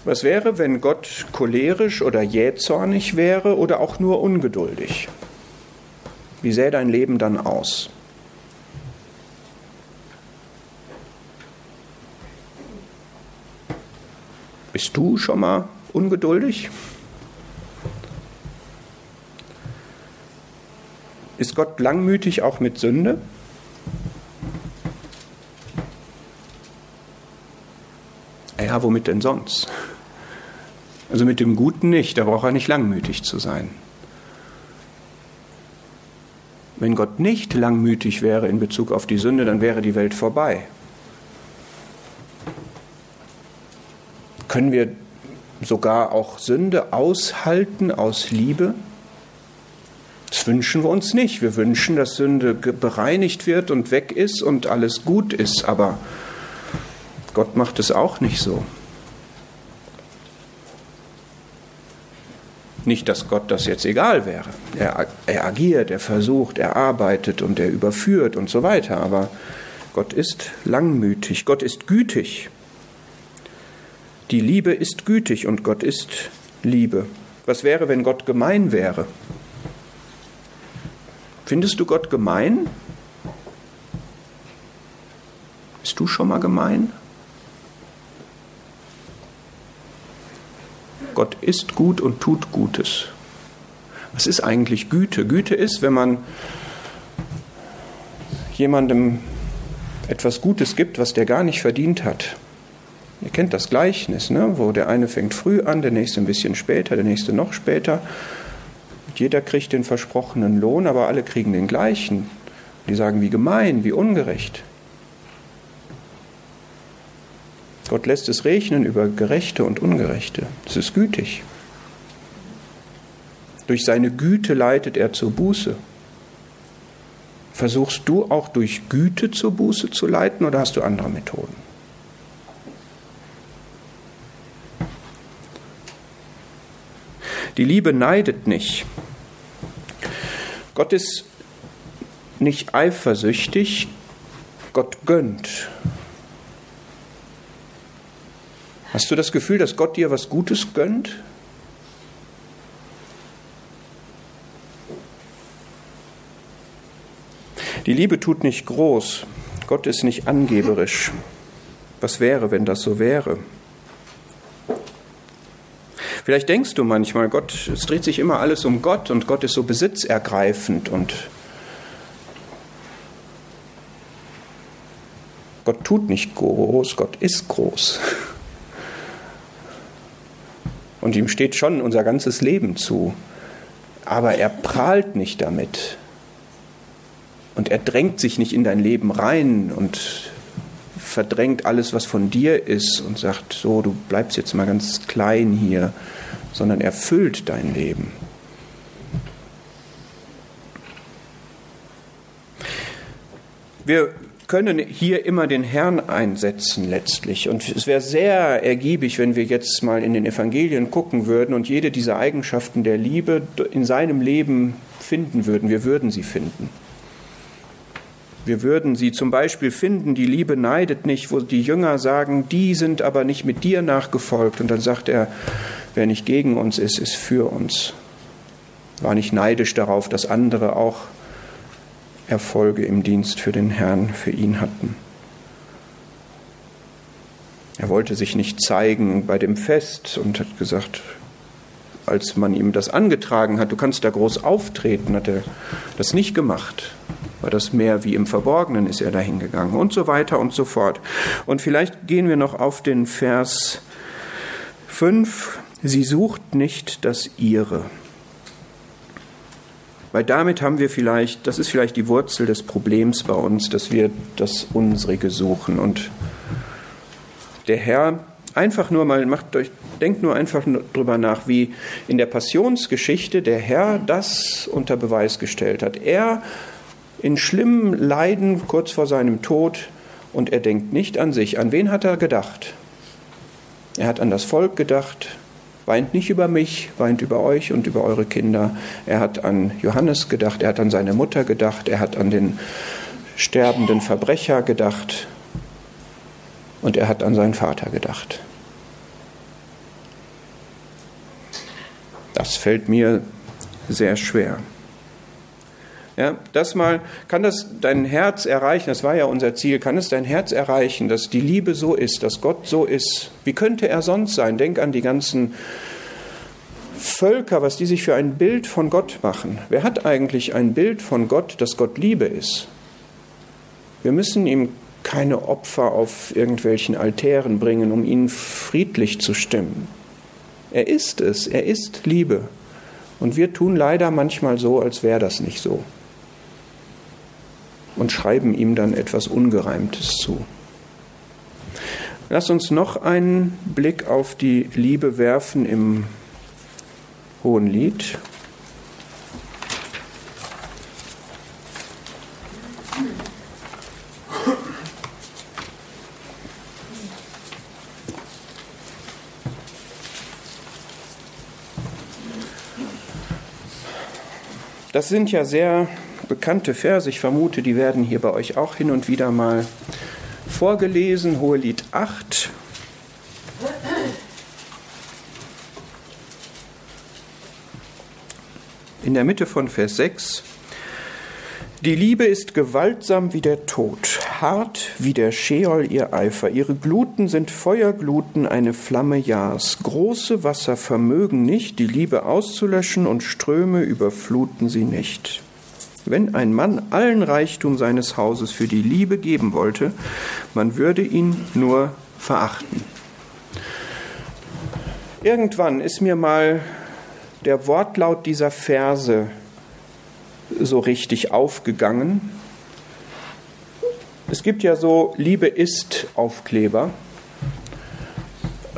Was wäre, wenn Gott cholerisch oder jähzornig wäre oder auch nur ungeduldig? Wie sähe dein Leben dann aus? Bist du schon mal ungeduldig? Ist Gott langmütig auch mit Sünde? Ja, womit denn sonst? Also mit dem Guten nicht, da braucht er nicht langmütig zu sein. Wenn Gott nicht langmütig wäre in Bezug auf die Sünde, dann wäre die Welt vorbei. Können wir sogar auch Sünde aushalten aus Liebe? Das wünschen wir uns nicht. Wir wünschen, dass Sünde bereinigt wird und weg ist und alles gut ist. Aber Gott macht es auch nicht so. Nicht, dass Gott das jetzt egal wäre. Er, er, agiert, er versucht, er arbeitet und er überführt und so weiter. Aber Gott ist langmütig, Gott ist gütig. Die Liebe ist gütig und Gott ist Liebe. Was wäre, wenn Gott gemein wäre? Findest du Gott gemein? Bist du schon mal gemein? Gott ist gut und tut Gutes. Was ist eigentlich Güte? Güte ist, wenn man jemandem etwas Gutes gibt, was der gar nicht verdient hat. Ihr kennt das Gleichnis, ne? wo der eine fängt früh an, der nächste ein bisschen später, der nächste noch später. Und jeder kriegt den versprochenen Lohn, aber alle kriegen den gleichen. Die sagen, wie gemein, wie ungerecht. Gott lässt es regnen über Gerechte und Ungerechte. Es ist gütig. Durch seine Güte leitet er zur Buße. Versuchst du auch durch Güte zur Buße zu leiten oder hast du andere Methoden? Die Liebe neidet nicht. Gott ist nicht eifersüchtig, Gott gönnt. Hast du das Gefühl, dass Gott dir was Gutes gönnt? Die Liebe tut nicht groß. Gott ist nicht angeberisch. Was wäre, wenn das so wäre? Vielleicht denkst du manchmal, Gott, es dreht sich immer alles um Gott und Gott ist so besitzergreifend und Gott tut nicht groß, Gott ist groß. Und ihm steht schon unser ganzes Leben zu. Aber er prahlt nicht damit. Und er drängt sich nicht in dein Leben rein und verdrängt alles, was von dir ist und sagt, so, du bleibst jetzt mal ganz klein hier, sondern erfüllt dein Leben. Wir können hier immer den Herrn einsetzen letztlich. Und es wäre sehr ergiebig, wenn wir jetzt mal in den Evangelien gucken würden und jede dieser Eigenschaften der Liebe in seinem Leben finden würden. Wir würden sie finden. Wir würden sie zum Beispiel finden, die Liebe neidet nicht, wo die Jünger sagen, die sind aber nicht mit dir nachgefolgt. Und dann sagt er, wer nicht gegen uns ist, ist für uns. War nicht neidisch darauf, dass andere auch Erfolge im Dienst für den Herrn, für ihn hatten. Er wollte sich nicht zeigen bei dem Fest und hat gesagt, als man ihm das angetragen hat, du kannst da groß auftreten, hat er das nicht gemacht. War das mehr wie im Verborgenen ist er dahin gegangen und so weiter und so fort. Und vielleicht gehen wir noch auf den Vers 5. Sie sucht nicht das ihre. Weil damit haben wir vielleicht, das ist vielleicht die Wurzel des Problems bei uns, dass wir das Unsrige suchen. Und der Herr einfach nur mal, macht euch, denkt nur einfach drüber nach, wie in der Passionsgeschichte der Herr das unter Beweis gestellt hat. Er in schlimmen Leiden kurz vor seinem Tod und er denkt nicht an sich. An wen hat er gedacht? Er hat an das Volk gedacht, Weint nicht über mich, weint über euch und über eure Kinder. Er hat an Johannes gedacht, er hat an seine Mutter gedacht, er hat an den sterbenden Verbrecher gedacht und er hat an seinen Vater gedacht. Das fällt mir sehr schwer. Ja, das mal, kann das dein Herz erreichen, das war ja unser Ziel, kann es dein Herz erreichen, dass die Liebe so ist, dass Gott so ist? Wie könnte er sonst sein? Denk an die ganzen Völker, was die sich für ein Bild von Gott machen. Wer hat eigentlich ein Bild von Gott, dass Gott Liebe ist? Wir müssen ihm keine Opfer auf irgendwelchen Altären bringen, um ihn friedlich zu stimmen. Er ist es, er ist Liebe. Und wir tun leider manchmal so, als wäre das nicht so und schreiben ihm dann etwas Ungereimtes zu. Lass uns noch einen Blick auf die Liebe werfen im Hohen Lied. Das sind ja sehr bekannte Verse. Ich vermute, die werden hier bei euch auch hin und wieder mal vorgelesen. Hohelied 8. In der Mitte von Vers 6. Die Liebe ist gewaltsam wie der Tod, hart wie der Scheol ihr Eifer. Ihre Gluten sind Feuergluten, eine Flamme Jahrs. Große Wasser vermögen nicht, die Liebe auszulöschen, und Ströme überfluten sie nicht. Wenn ein Mann allen Reichtum seines Hauses für die Liebe geben wollte, man würde ihn nur verachten. Irgendwann ist mir mal der Wortlaut dieser Verse so richtig aufgegangen. Es gibt ja so Liebe ist Aufkleber.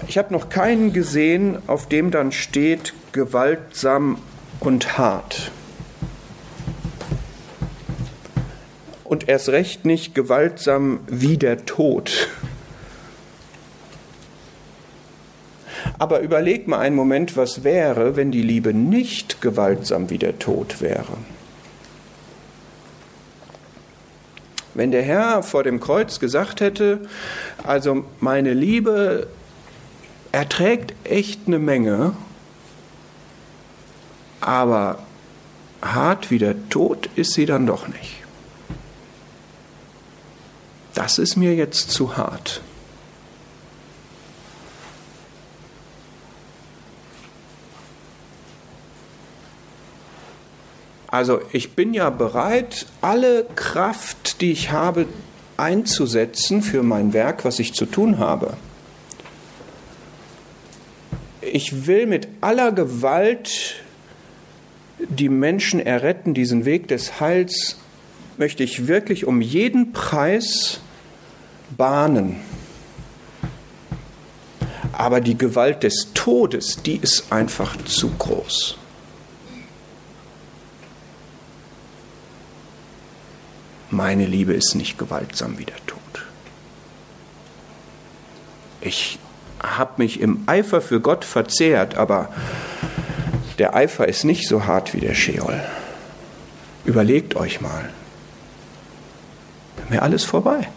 Ich habe noch keinen gesehen, auf dem dann steht gewaltsam und hart. Und erst recht nicht gewaltsam wie der Tod. Aber überleg mal einen Moment, was wäre, wenn die Liebe nicht gewaltsam wie der Tod wäre. Wenn der Herr vor dem Kreuz gesagt hätte, also meine Liebe erträgt echt eine Menge, aber hart wie der Tod ist sie dann doch nicht das ist mir jetzt zu hart. Also ich bin ja bereit, alle Kraft, die ich habe, einzusetzen für mein Werk, was ich zu tun habe. Ich will mit aller Gewalt die Menschen erretten, diesen Weg des Heils möchte ich wirklich um jeden Preis bahnen. Aber die Gewalt des Todes, die ist einfach zu groß. Meine Liebe ist nicht gewaltsam wie der Tod. Ich habe mich im Eifer für Gott verzehrt, aber der Eifer ist nicht so hart wie der Scheol. Überlegt euch mal. Mir alles vorbei.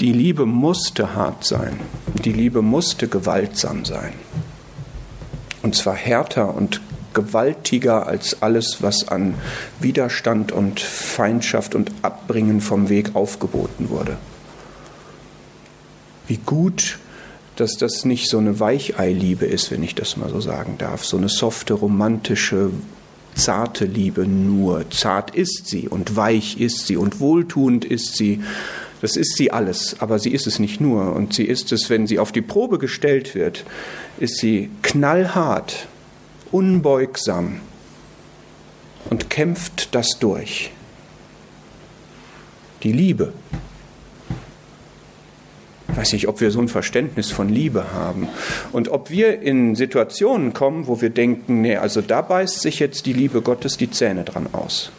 Die Liebe musste hart sein. Die Liebe musste gewaltsam sein. Und zwar härter und gewaltiger als alles, was an Widerstand und Feindschaft und Abbringen vom Weg aufgeboten wurde. Wie gut, dass das nicht so eine Weicheiliebe ist, wenn ich das mal so sagen darf, so eine softe, romantische, zarte Liebe nur. Zart ist sie und weich ist sie und wohltuend ist sie. Das ist sie alles, aber sie ist es nicht nur. Und sie ist es, wenn sie auf die Probe gestellt wird, ist sie knallhart, unbeugsam und kämpft das durch. Die Liebe. Ich weiß nicht, ob wir so ein Verständnis von Liebe haben und ob wir in Situationen kommen, wo wir denken, nee, also da beißt sich jetzt die Liebe Gottes die Zähne dran aus.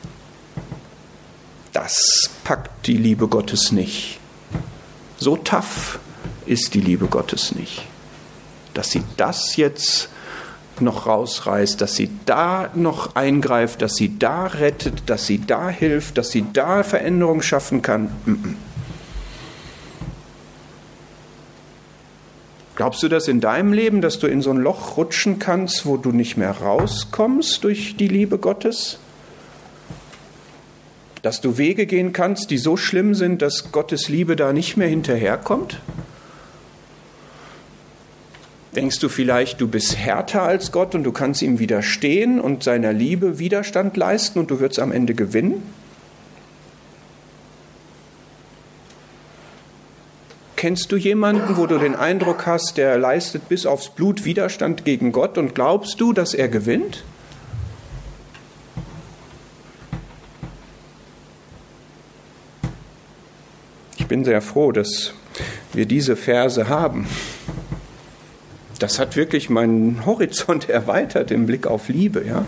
Das packt die Liebe Gottes nicht. So tough ist die Liebe Gottes nicht, dass sie das jetzt noch rausreißt, dass sie da noch eingreift, dass sie da rettet, dass sie da hilft, dass sie da Veränderung schaffen kann. Glaubst du das in deinem Leben, dass du in so ein Loch rutschen kannst, wo du nicht mehr rauskommst durch die Liebe Gottes? Dass du Wege gehen kannst, die so schlimm sind, dass Gottes Liebe da nicht mehr hinterherkommt? Denkst du vielleicht, du bist härter als Gott und du kannst ihm widerstehen und seiner Liebe Widerstand leisten und du wirst am Ende gewinnen? Kennst du jemanden, wo du den Eindruck hast, der leistet bis aufs Blut Widerstand gegen Gott und glaubst du, dass er gewinnt? Bin sehr froh, dass wir diese Verse haben das hat wirklich meinen Horizont erweitert im Blick auf Liebe, ja.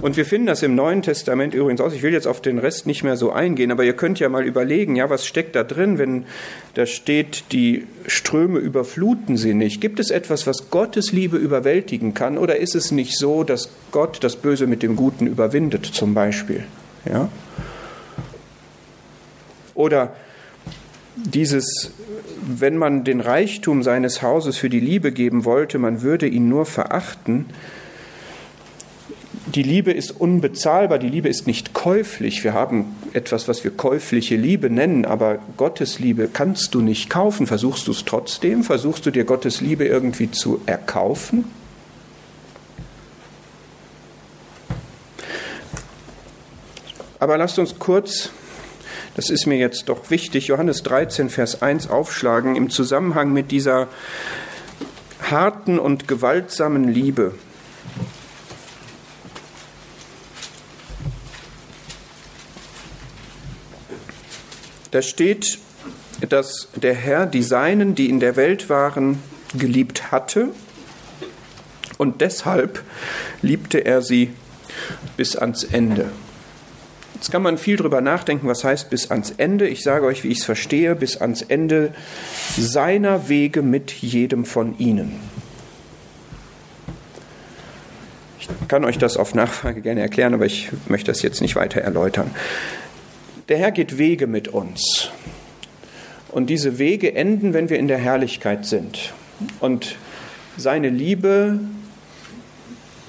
Und wir finden das im Neuen Testament übrigens aus. Ich will jetzt auf den Rest nicht mehr so eingehen, aber ihr könnt ja mal überlegen, ja, was steckt da drin, wenn da steht, die Ströme überfluten sie nicht. Gibt es etwas, was Gottes Liebe überwältigen kann, oder ist es nicht so, dass Gott das Böse mit dem Guten überwindet, zum Beispiel? Ja? Oder dieses, wenn man den Reichtum seines Hauses für die Liebe geben wollte, man würde ihn nur verachten. Die Liebe ist unbezahlbar, die Liebe ist nicht käuflich. Wir haben etwas, was wir käufliche Liebe nennen, aber Gottes Liebe kannst du nicht kaufen. Versuchst du es trotzdem? Versuchst du dir Gottes Liebe irgendwie zu erkaufen? Aber lasst uns kurz das ist mir jetzt doch wichtig, Johannes 13, Vers 1 aufschlagen im Zusammenhang mit dieser harten und gewaltsamen Liebe. Da steht, dass der Herr die Seinen, die in der Welt waren, geliebt hatte und deshalb liebte er sie bis ans Ende. Jetzt kann man viel darüber nachdenken, was heißt bis ans Ende. Ich sage euch, wie ich es verstehe, bis ans Ende seiner Wege mit jedem von ihnen. Ich kann euch das auf Nachfrage gerne erklären, aber ich möchte das jetzt nicht weiter erläutern. Der Herr geht Wege mit uns. Und diese Wege enden, wenn wir in der Herrlichkeit sind. Und seine Liebe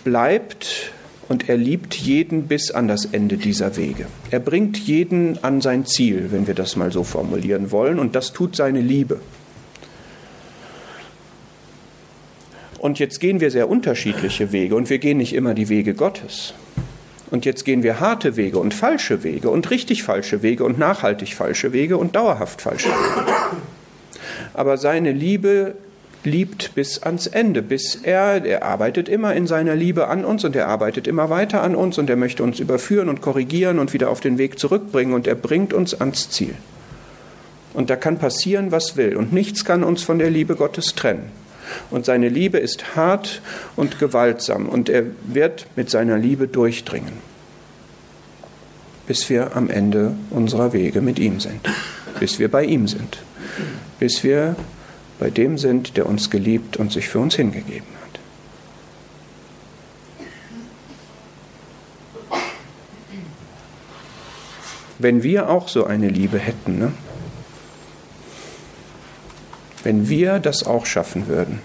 bleibt und er liebt jeden bis an das Ende dieser Wege. Er bringt jeden an sein Ziel, wenn wir das mal so formulieren wollen, und das tut seine Liebe. Und jetzt gehen wir sehr unterschiedliche Wege und wir gehen nicht immer die Wege Gottes. Und jetzt gehen wir harte Wege und falsche Wege und richtig falsche Wege und nachhaltig falsche Wege und dauerhaft falsche Wege. Aber seine Liebe liebt bis ans Ende, bis er, er arbeitet immer in seiner Liebe an uns und er arbeitet immer weiter an uns und er möchte uns überführen und korrigieren und wieder auf den Weg zurückbringen und er bringt uns ans Ziel. Und da kann passieren, was will und nichts kann uns von der Liebe Gottes trennen. Und seine Liebe ist hart und gewaltsam und er wird mit seiner Liebe durchdringen, bis wir am Ende unserer Wege mit ihm sind, bis wir bei ihm sind, bis wir bei dem sind, der uns geliebt und sich für uns hingegeben hat. Wenn wir auch so eine Liebe hätten, ne? wenn wir das auch schaffen würden,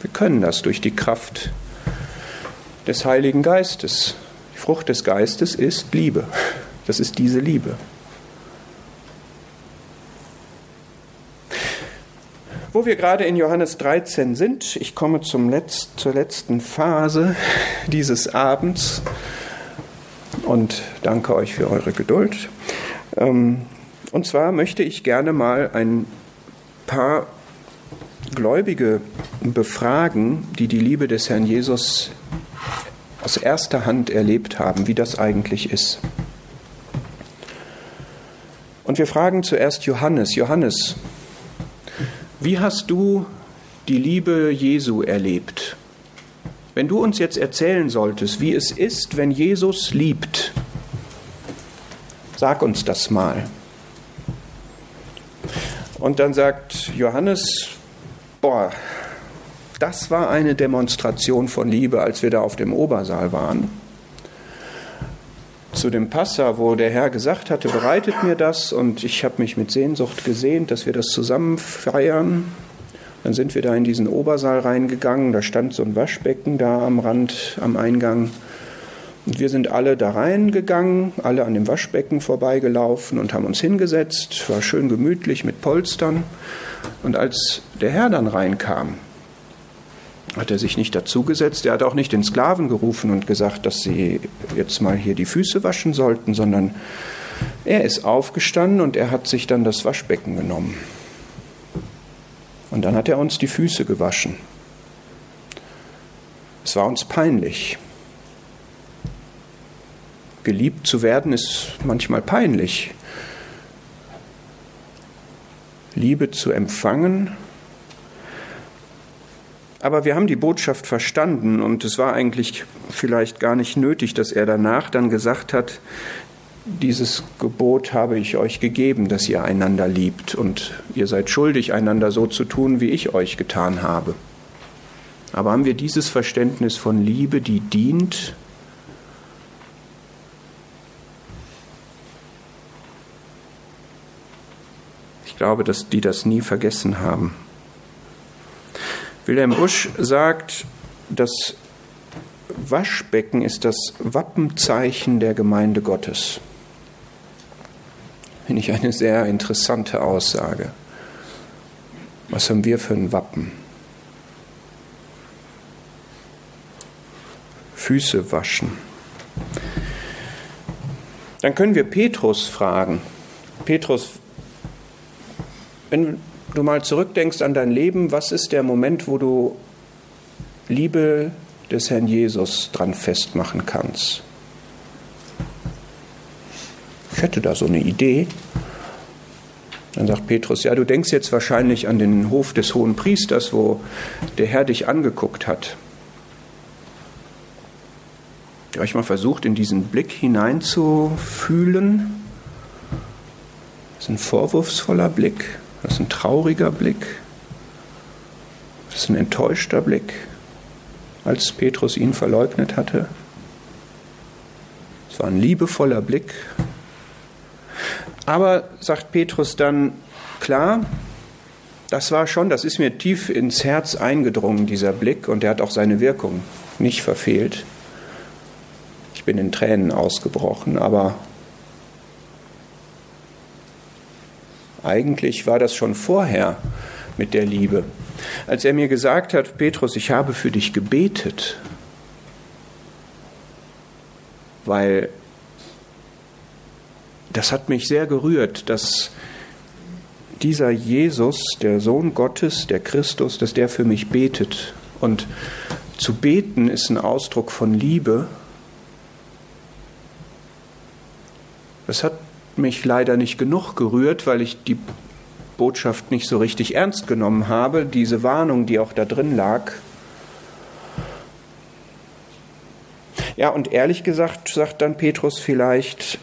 wir können das durch die Kraft des Heiligen Geistes. Die Frucht des Geistes ist Liebe. Das ist diese Liebe. Wo wir gerade in Johannes 13 sind, ich komme zum Letz-, zur letzten Phase dieses Abends und danke euch für eure Geduld. Ähm, und zwar möchte ich gerne mal ein paar Gläubige befragen, die die Liebe des Herrn Jesus aus erster Hand erlebt haben, wie das eigentlich ist. Und wir fragen zuerst Johannes. Johannes, wie hast du die Liebe Jesu erlebt? Wenn du uns jetzt erzählen solltest, wie es ist, wenn Jesus liebt, sag uns das mal. Und dann sagt Johannes, boah, das war eine Demonstration von Liebe, als wir da auf dem Obersaal waren zu dem Passa, wo der Herr gesagt hatte, bereitet mir das und ich habe mich mit Sehnsucht gesehnt, dass wir das zusammen feiern. Dann sind wir da in diesen Obersaal reingegangen, da stand so ein Waschbecken da am Rand, am Eingang. Und wir sind alle da reingegangen, alle an dem Waschbecken vorbeigelaufen und haben uns hingesetzt, war schön gemütlich mit Polstern. Und als der Herr dann reinkam, hat er sich nicht dazugesetzt. Er hat auch nicht den Sklaven gerufen und gesagt, dass sie jetzt mal hier die Füße waschen sollten, sondern er ist aufgestanden und er hat sich dann das Waschbecken genommen. Und dann hat er uns die Füße gewaschen. Es war uns peinlich. Geliebt zu werden ist manchmal peinlich. Liebe zu empfangen aber wir haben die Botschaft verstanden und es war eigentlich vielleicht gar nicht nötig, dass er danach dann gesagt hat, dieses Gebot habe ich euch gegeben, dass ihr einander liebt und ihr seid schuldig, einander so zu tun, wie ich euch getan habe. Aber haben wir dieses Verständnis von Liebe, die dient, ich glaube, dass die das nie vergessen haben. Wilhelm Busch sagt, das Waschbecken ist das Wappenzeichen der Gemeinde Gottes. Finde ich eine sehr interessante Aussage. Was haben wir für ein Wappen? Füße waschen. Dann können wir Petrus fragen. Petrus, wenn du mal zurückdenkst an dein Leben, was ist der Moment, wo du Liebe des Herrn Jesus dran festmachen kannst? Ich hätte da so eine Idee. Dann sagt Petrus, ja, du denkst jetzt wahrscheinlich an den Hof des hohen Priesters, wo der Herr dich angeguckt hat. Habt ihr euch mal versucht, in diesen Blick hineinzufühlen? Das ist ein vorwurfsvoller Blick. Das ist ein trauriger Blick. Das ist ein enttäuschter Blick, als Petrus ihn verleugnet hatte. Es war ein liebevoller Blick. Aber, sagt Petrus dann, klar, das war schon, das ist mir tief ins Herz eingedrungen, dieser Blick, und er hat auch seine Wirkung nicht verfehlt. Ich bin in Tränen ausgebrochen, aber Eigentlich war das schon vorher mit der Liebe. Als er mir gesagt hat, Petrus, ich habe für dich gebetet, weil das hat mich sehr gerührt, dass dieser Jesus, der Sohn Gottes, der Christus, dass der für mich betet. Und zu beten ist ein Ausdruck von Liebe. Das hat mich leider nicht genug gerührt, weil ich die Botschaft nicht so richtig ernst genommen habe, diese Warnung, die auch da drin lag. Ja, und ehrlich gesagt, sagt dann Petrus vielleicht,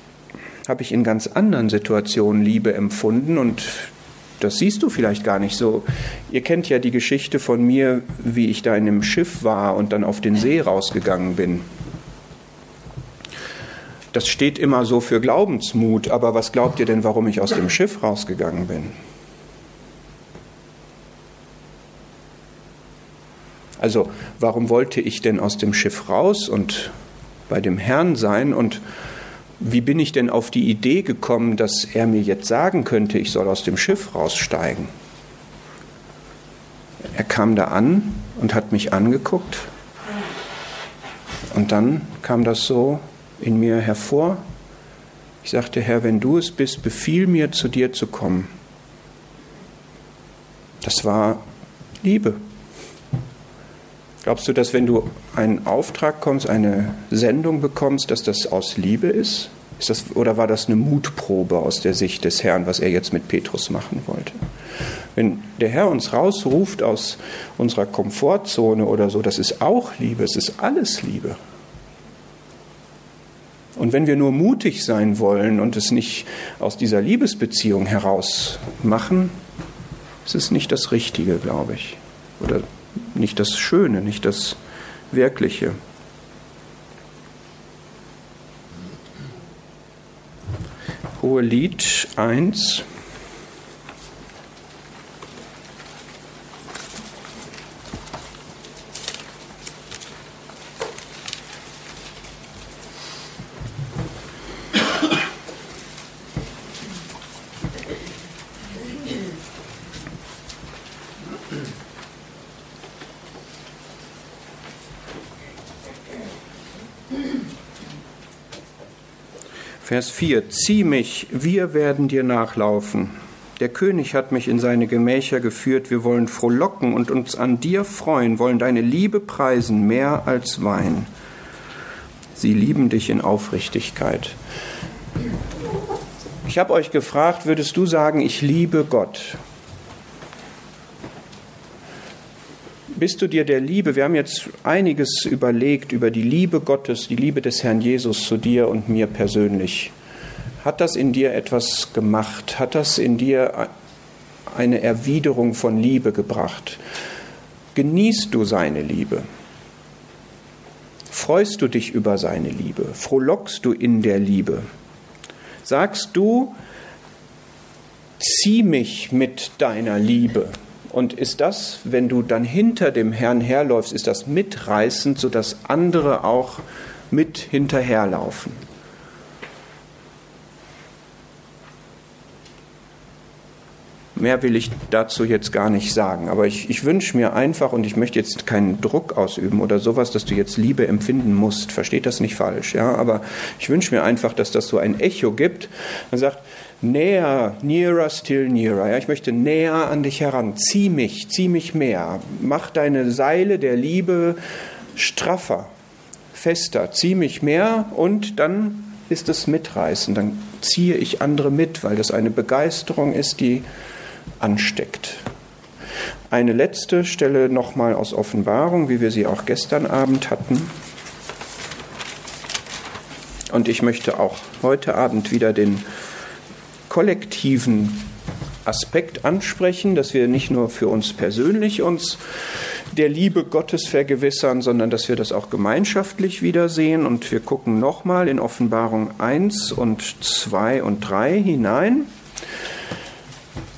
habe ich in ganz anderen Situationen Liebe empfunden und das siehst du vielleicht gar nicht so. Ihr kennt ja die Geschichte von mir, wie ich da in einem Schiff war und dann auf den See rausgegangen bin. Das steht immer so für Glaubensmut, aber was glaubt ihr denn, warum ich aus dem Schiff rausgegangen bin? Also, warum wollte ich denn aus dem Schiff raus und bei dem Herrn sein und wie bin ich denn auf die Idee gekommen, dass er mir jetzt sagen könnte, ich soll aus dem Schiff raussteigen? Er kam da an und hat mich angeguckt und dann kam das so in mir hervor. Ich sagte, Herr, wenn du es bist, befiehl mir, zu dir zu kommen. Das war Liebe. Glaubst du, dass wenn du einen Auftrag kommst, eine Sendung bekommst, dass das aus Liebe ist? ist das, oder war das eine Mutprobe aus der Sicht des Herrn, was er jetzt mit Petrus machen wollte? Wenn der Herr uns rausruft aus unserer Komfortzone oder so, das ist auch Liebe, es ist alles Liebe. Und wenn wir nur mutig sein wollen und es nicht aus dieser Liebesbeziehung heraus machen, ist es nicht das Richtige, glaube ich. Oder nicht das Schöne, nicht das Wirkliche. Hohe Lied 1. Vers 4, zieh mich, wir werden dir nachlaufen. Der König hat mich in seine Gemächer geführt, wir wollen frohlocken und uns an dir freuen, wollen deine Liebe preisen, mehr als Wein. Sie lieben dich in Aufrichtigkeit. Ich habe euch gefragt, würdest du sagen, ich liebe Gott? Bist du dir der Liebe, wir haben jetzt einiges überlegt über die Liebe Gottes, die Liebe des Herrn Jesus zu dir und mir persönlich. Hat das in dir etwas gemacht? Hat das in dir eine Erwiderung von Liebe gebracht? Genießt du seine Liebe? Freust du dich über seine Liebe? Frohlockst du in der Liebe? Sagst du, zieh mich mit deiner Liebe? Und ist das, wenn du dann hinter dem Herrn herläufst, ist das mitreißend, sodass andere auch mit hinterherlaufen? Mehr will ich dazu jetzt gar nicht sagen, aber ich, ich wünsche mir einfach, und ich möchte jetzt keinen Druck ausüben oder sowas, dass du jetzt Liebe empfinden musst, versteht das nicht falsch, ja, aber ich wünsche mir einfach, dass das so ein Echo gibt und sagt, näher, nearer, still nearer. Ja, ich möchte näher an dich heran. Zieh mich, zieh mich mehr. Mach deine Seile der Liebe straffer, fester. Zieh mich mehr und dann ist es mitreißen. Dann ziehe ich andere mit, weil das eine Begeisterung ist, die ansteckt. Eine letzte Stelle nochmal aus Offenbarung, wie wir sie auch gestern Abend hatten. Und ich möchte auch heute Abend wieder den kollektiven Aspekt ansprechen, dass wir nicht nur für uns persönlich uns der Liebe Gottes vergewissern, sondern dass wir das auch gemeinschaftlich wiedersehen. Und wir gucken nochmal in Offenbarung 1 und 2 und 3 hinein.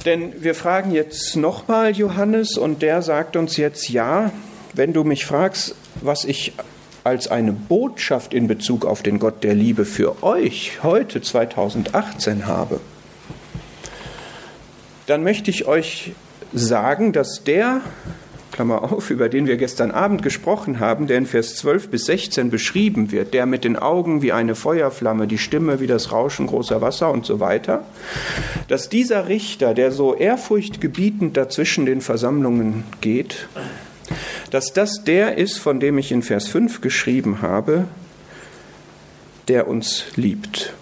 Denn wir fragen jetzt nochmal Johannes und der sagt uns jetzt, ja, wenn du mich fragst, was ich als eine Botschaft in Bezug auf den Gott der Liebe für euch heute 2018 habe, dann möchte ich euch sagen, dass der Klammer auf, über den wir gestern Abend gesprochen haben, der in Vers 12 bis 16 beschrieben wird, der mit den Augen wie eine Feuerflamme, die Stimme wie das Rauschen großer Wasser und so weiter, dass dieser Richter, der so ehrfurchtgebietend dazwischen den Versammlungen geht, dass das der ist, von dem ich in Vers 5 geschrieben habe, der uns liebt.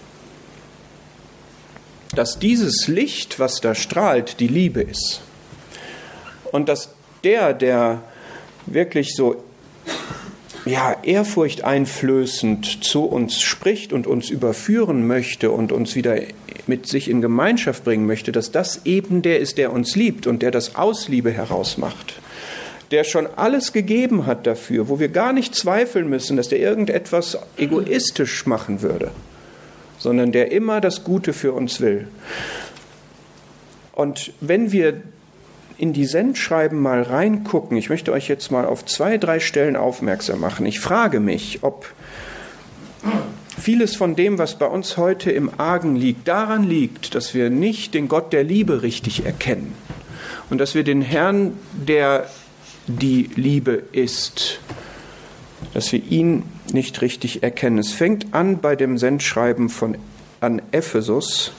Dass dieses Licht, was da strahlt, die Liebe ist. Und dass der, der wirklich so ja, ehrfurcht einflößend zu uns spricht und uns überführen möchte und uns wieder mit sich in Gemeinschaft bringen möchte, dass das eben der ist, der uns liebt und der das aus Liebe herausmacht der schon alles gegeben hat dafür, wo wir gar nicht zweifeln müssen, dass der irgendetwas egoistisch machen würde, sondern der immer das Gute für uns will. Und wenn wir in die Sendschreiben mal reingucken, ich möchte euch jetzt mal auf zwei, drei Stellen aufmerksam machen. Ich frage mich, ob vieles von dem, was bei uns heute im Argen liegt, daran liegt, dass wir nicht den Gott der Liebe richtig erkennen und dass wir den Herrn, der die Liebe ist, dass wir ihn nicht richtig erkennen. Es fängt an bei dem Sendschreiben von an Ephesus.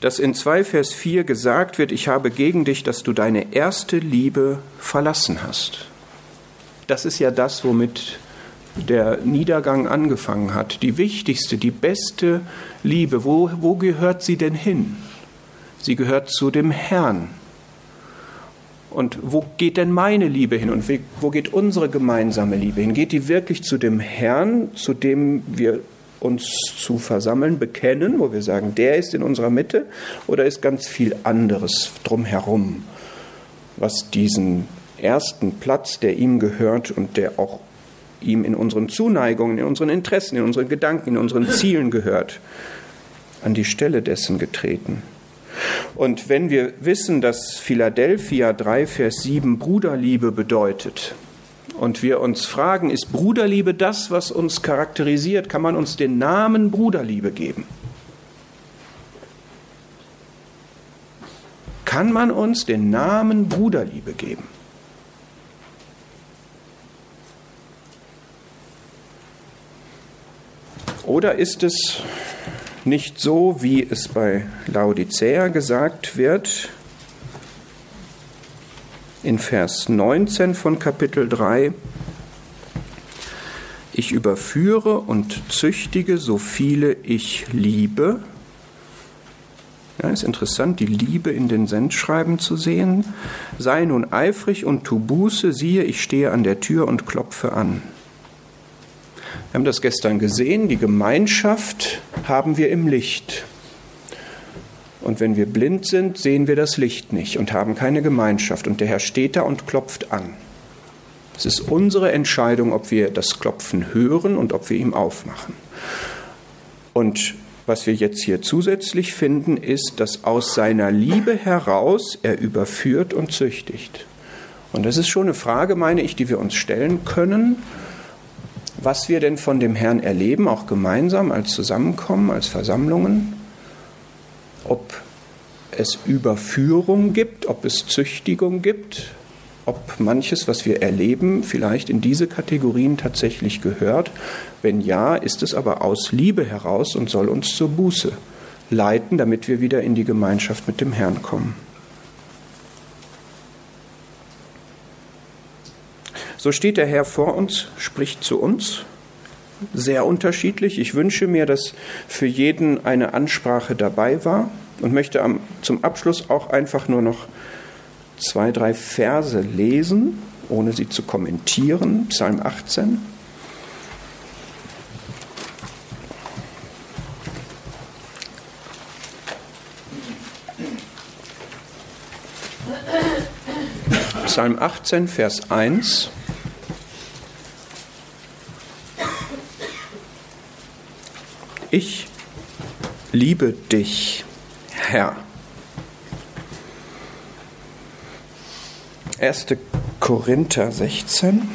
dass in 2 Vers 4 gesagt wird, ich habe gegen dich, dass du deine erste Liebe verlassen hast. Das ist ja das, womit der Niedergang angefangen hat, die wichtigste, die beste Liebe, wo, wo gehört sie denn hin? Sie gehört zu dem Herrn. Und wo geht denn meine Liebe hin und wo geht unsere gemeinsame Liebe hin? Geht die wirklich zu dem Herrn, zu dem wir uns zu versammeln, bekennen, wo wir sagen, der ist in unserer Mitte, oder ist ganz viel anderes drumherum, was diesen ersten Platz, der ihm gehört und der auch ihm in unseren Zuneigungen, in unseren Interessen, in unseren Gedanken, in unseren Zielen gehört, an die Stelle dessen getreten. Und wenn wir wissen, dass Philadelphia 3, Vers 7 Bruderliebe bedeutet, und wir uns fragen, ist Bruderliebe das, was uns charakterisiert? Kann man uns den Namen Bruderliebe geben? Kann man uns den Namen Bruderliebe geben? Oder ist es nicht so, wie es bei Laodicea gesagt wird, in Vers 19 von Kapitel 3, ich überführe und züchtige so viele ich liebe. Ja, ist interessant, die Liebe in den Sendschreiben zu sehen. Sei nun eifrig und tu Buße, siehe, ich stehe an der Tür und klopfe an. Wir haben das gestern gesehen, die Gemeinschaft haben wir im Licht. Und wenn wir blind sind, sehen wir das Licht nicht und haben keine Gemeinschaft. Und der Herr steht da und klopft an. Es ist unsere Entscheidung, ob wir das Klopfen hören und ob wir ihm aufmachen. Und was wir jetzt hier zusätzlich finden, ist, dass aus seiner Liebe heraus er überführt und züchtigt. Und das ist schon eine Frage, meine ich, die wir uns stellen können was wir denn von dem Herrn erleben, auch gemeinsam als Zusammenkommen, als Versammlungen, ob es Überführung gibt, ob es Züchtigung gibt, ob manches, was wir erleben, vielleicht in diese Kategorien tatsächlich gehört. Wenn ja, ist es aber aus Liebe heraus und soll uns zur Buße leiten, damit wir wieder in die Gemeinschaft mit dem Herrn kommen. So steht der Herr vor uns, spricht zu uns, sehr unterschiedlich. Ich wünsche mir, dass für jeden eine Ansprache dabei war und möchte am, zum Abschluss auch einfach nur noch zwei, drei Verse lesen, ohne sie zu kommentieren. Psalm 18. Psalm 18, Vers 1. Ich liebe dich, Herr. 1. Korinther 16.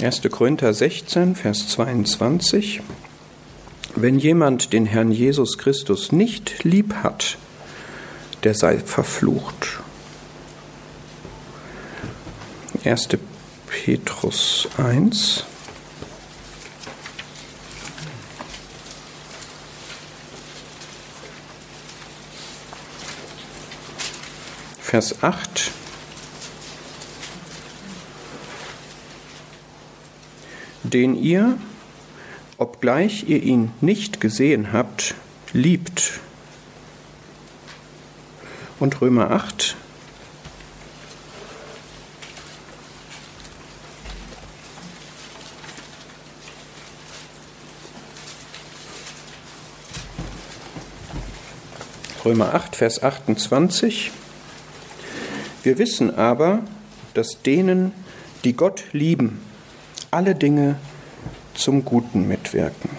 Erste Korinther 16, Vers 22. Wenn jemand den Herrn Jesus Christus nicht lieb hat, der sei verflucht. 1. Petrus 1. Vers 8. Den ihr, obgleich ihr ihn nicht gesehen habt, liebt. Und Römer 8. Römer 8, Vers 28. Wir wissen aber, dass denen, die Gott lieben, alle Dinge zum Guten mitwirken.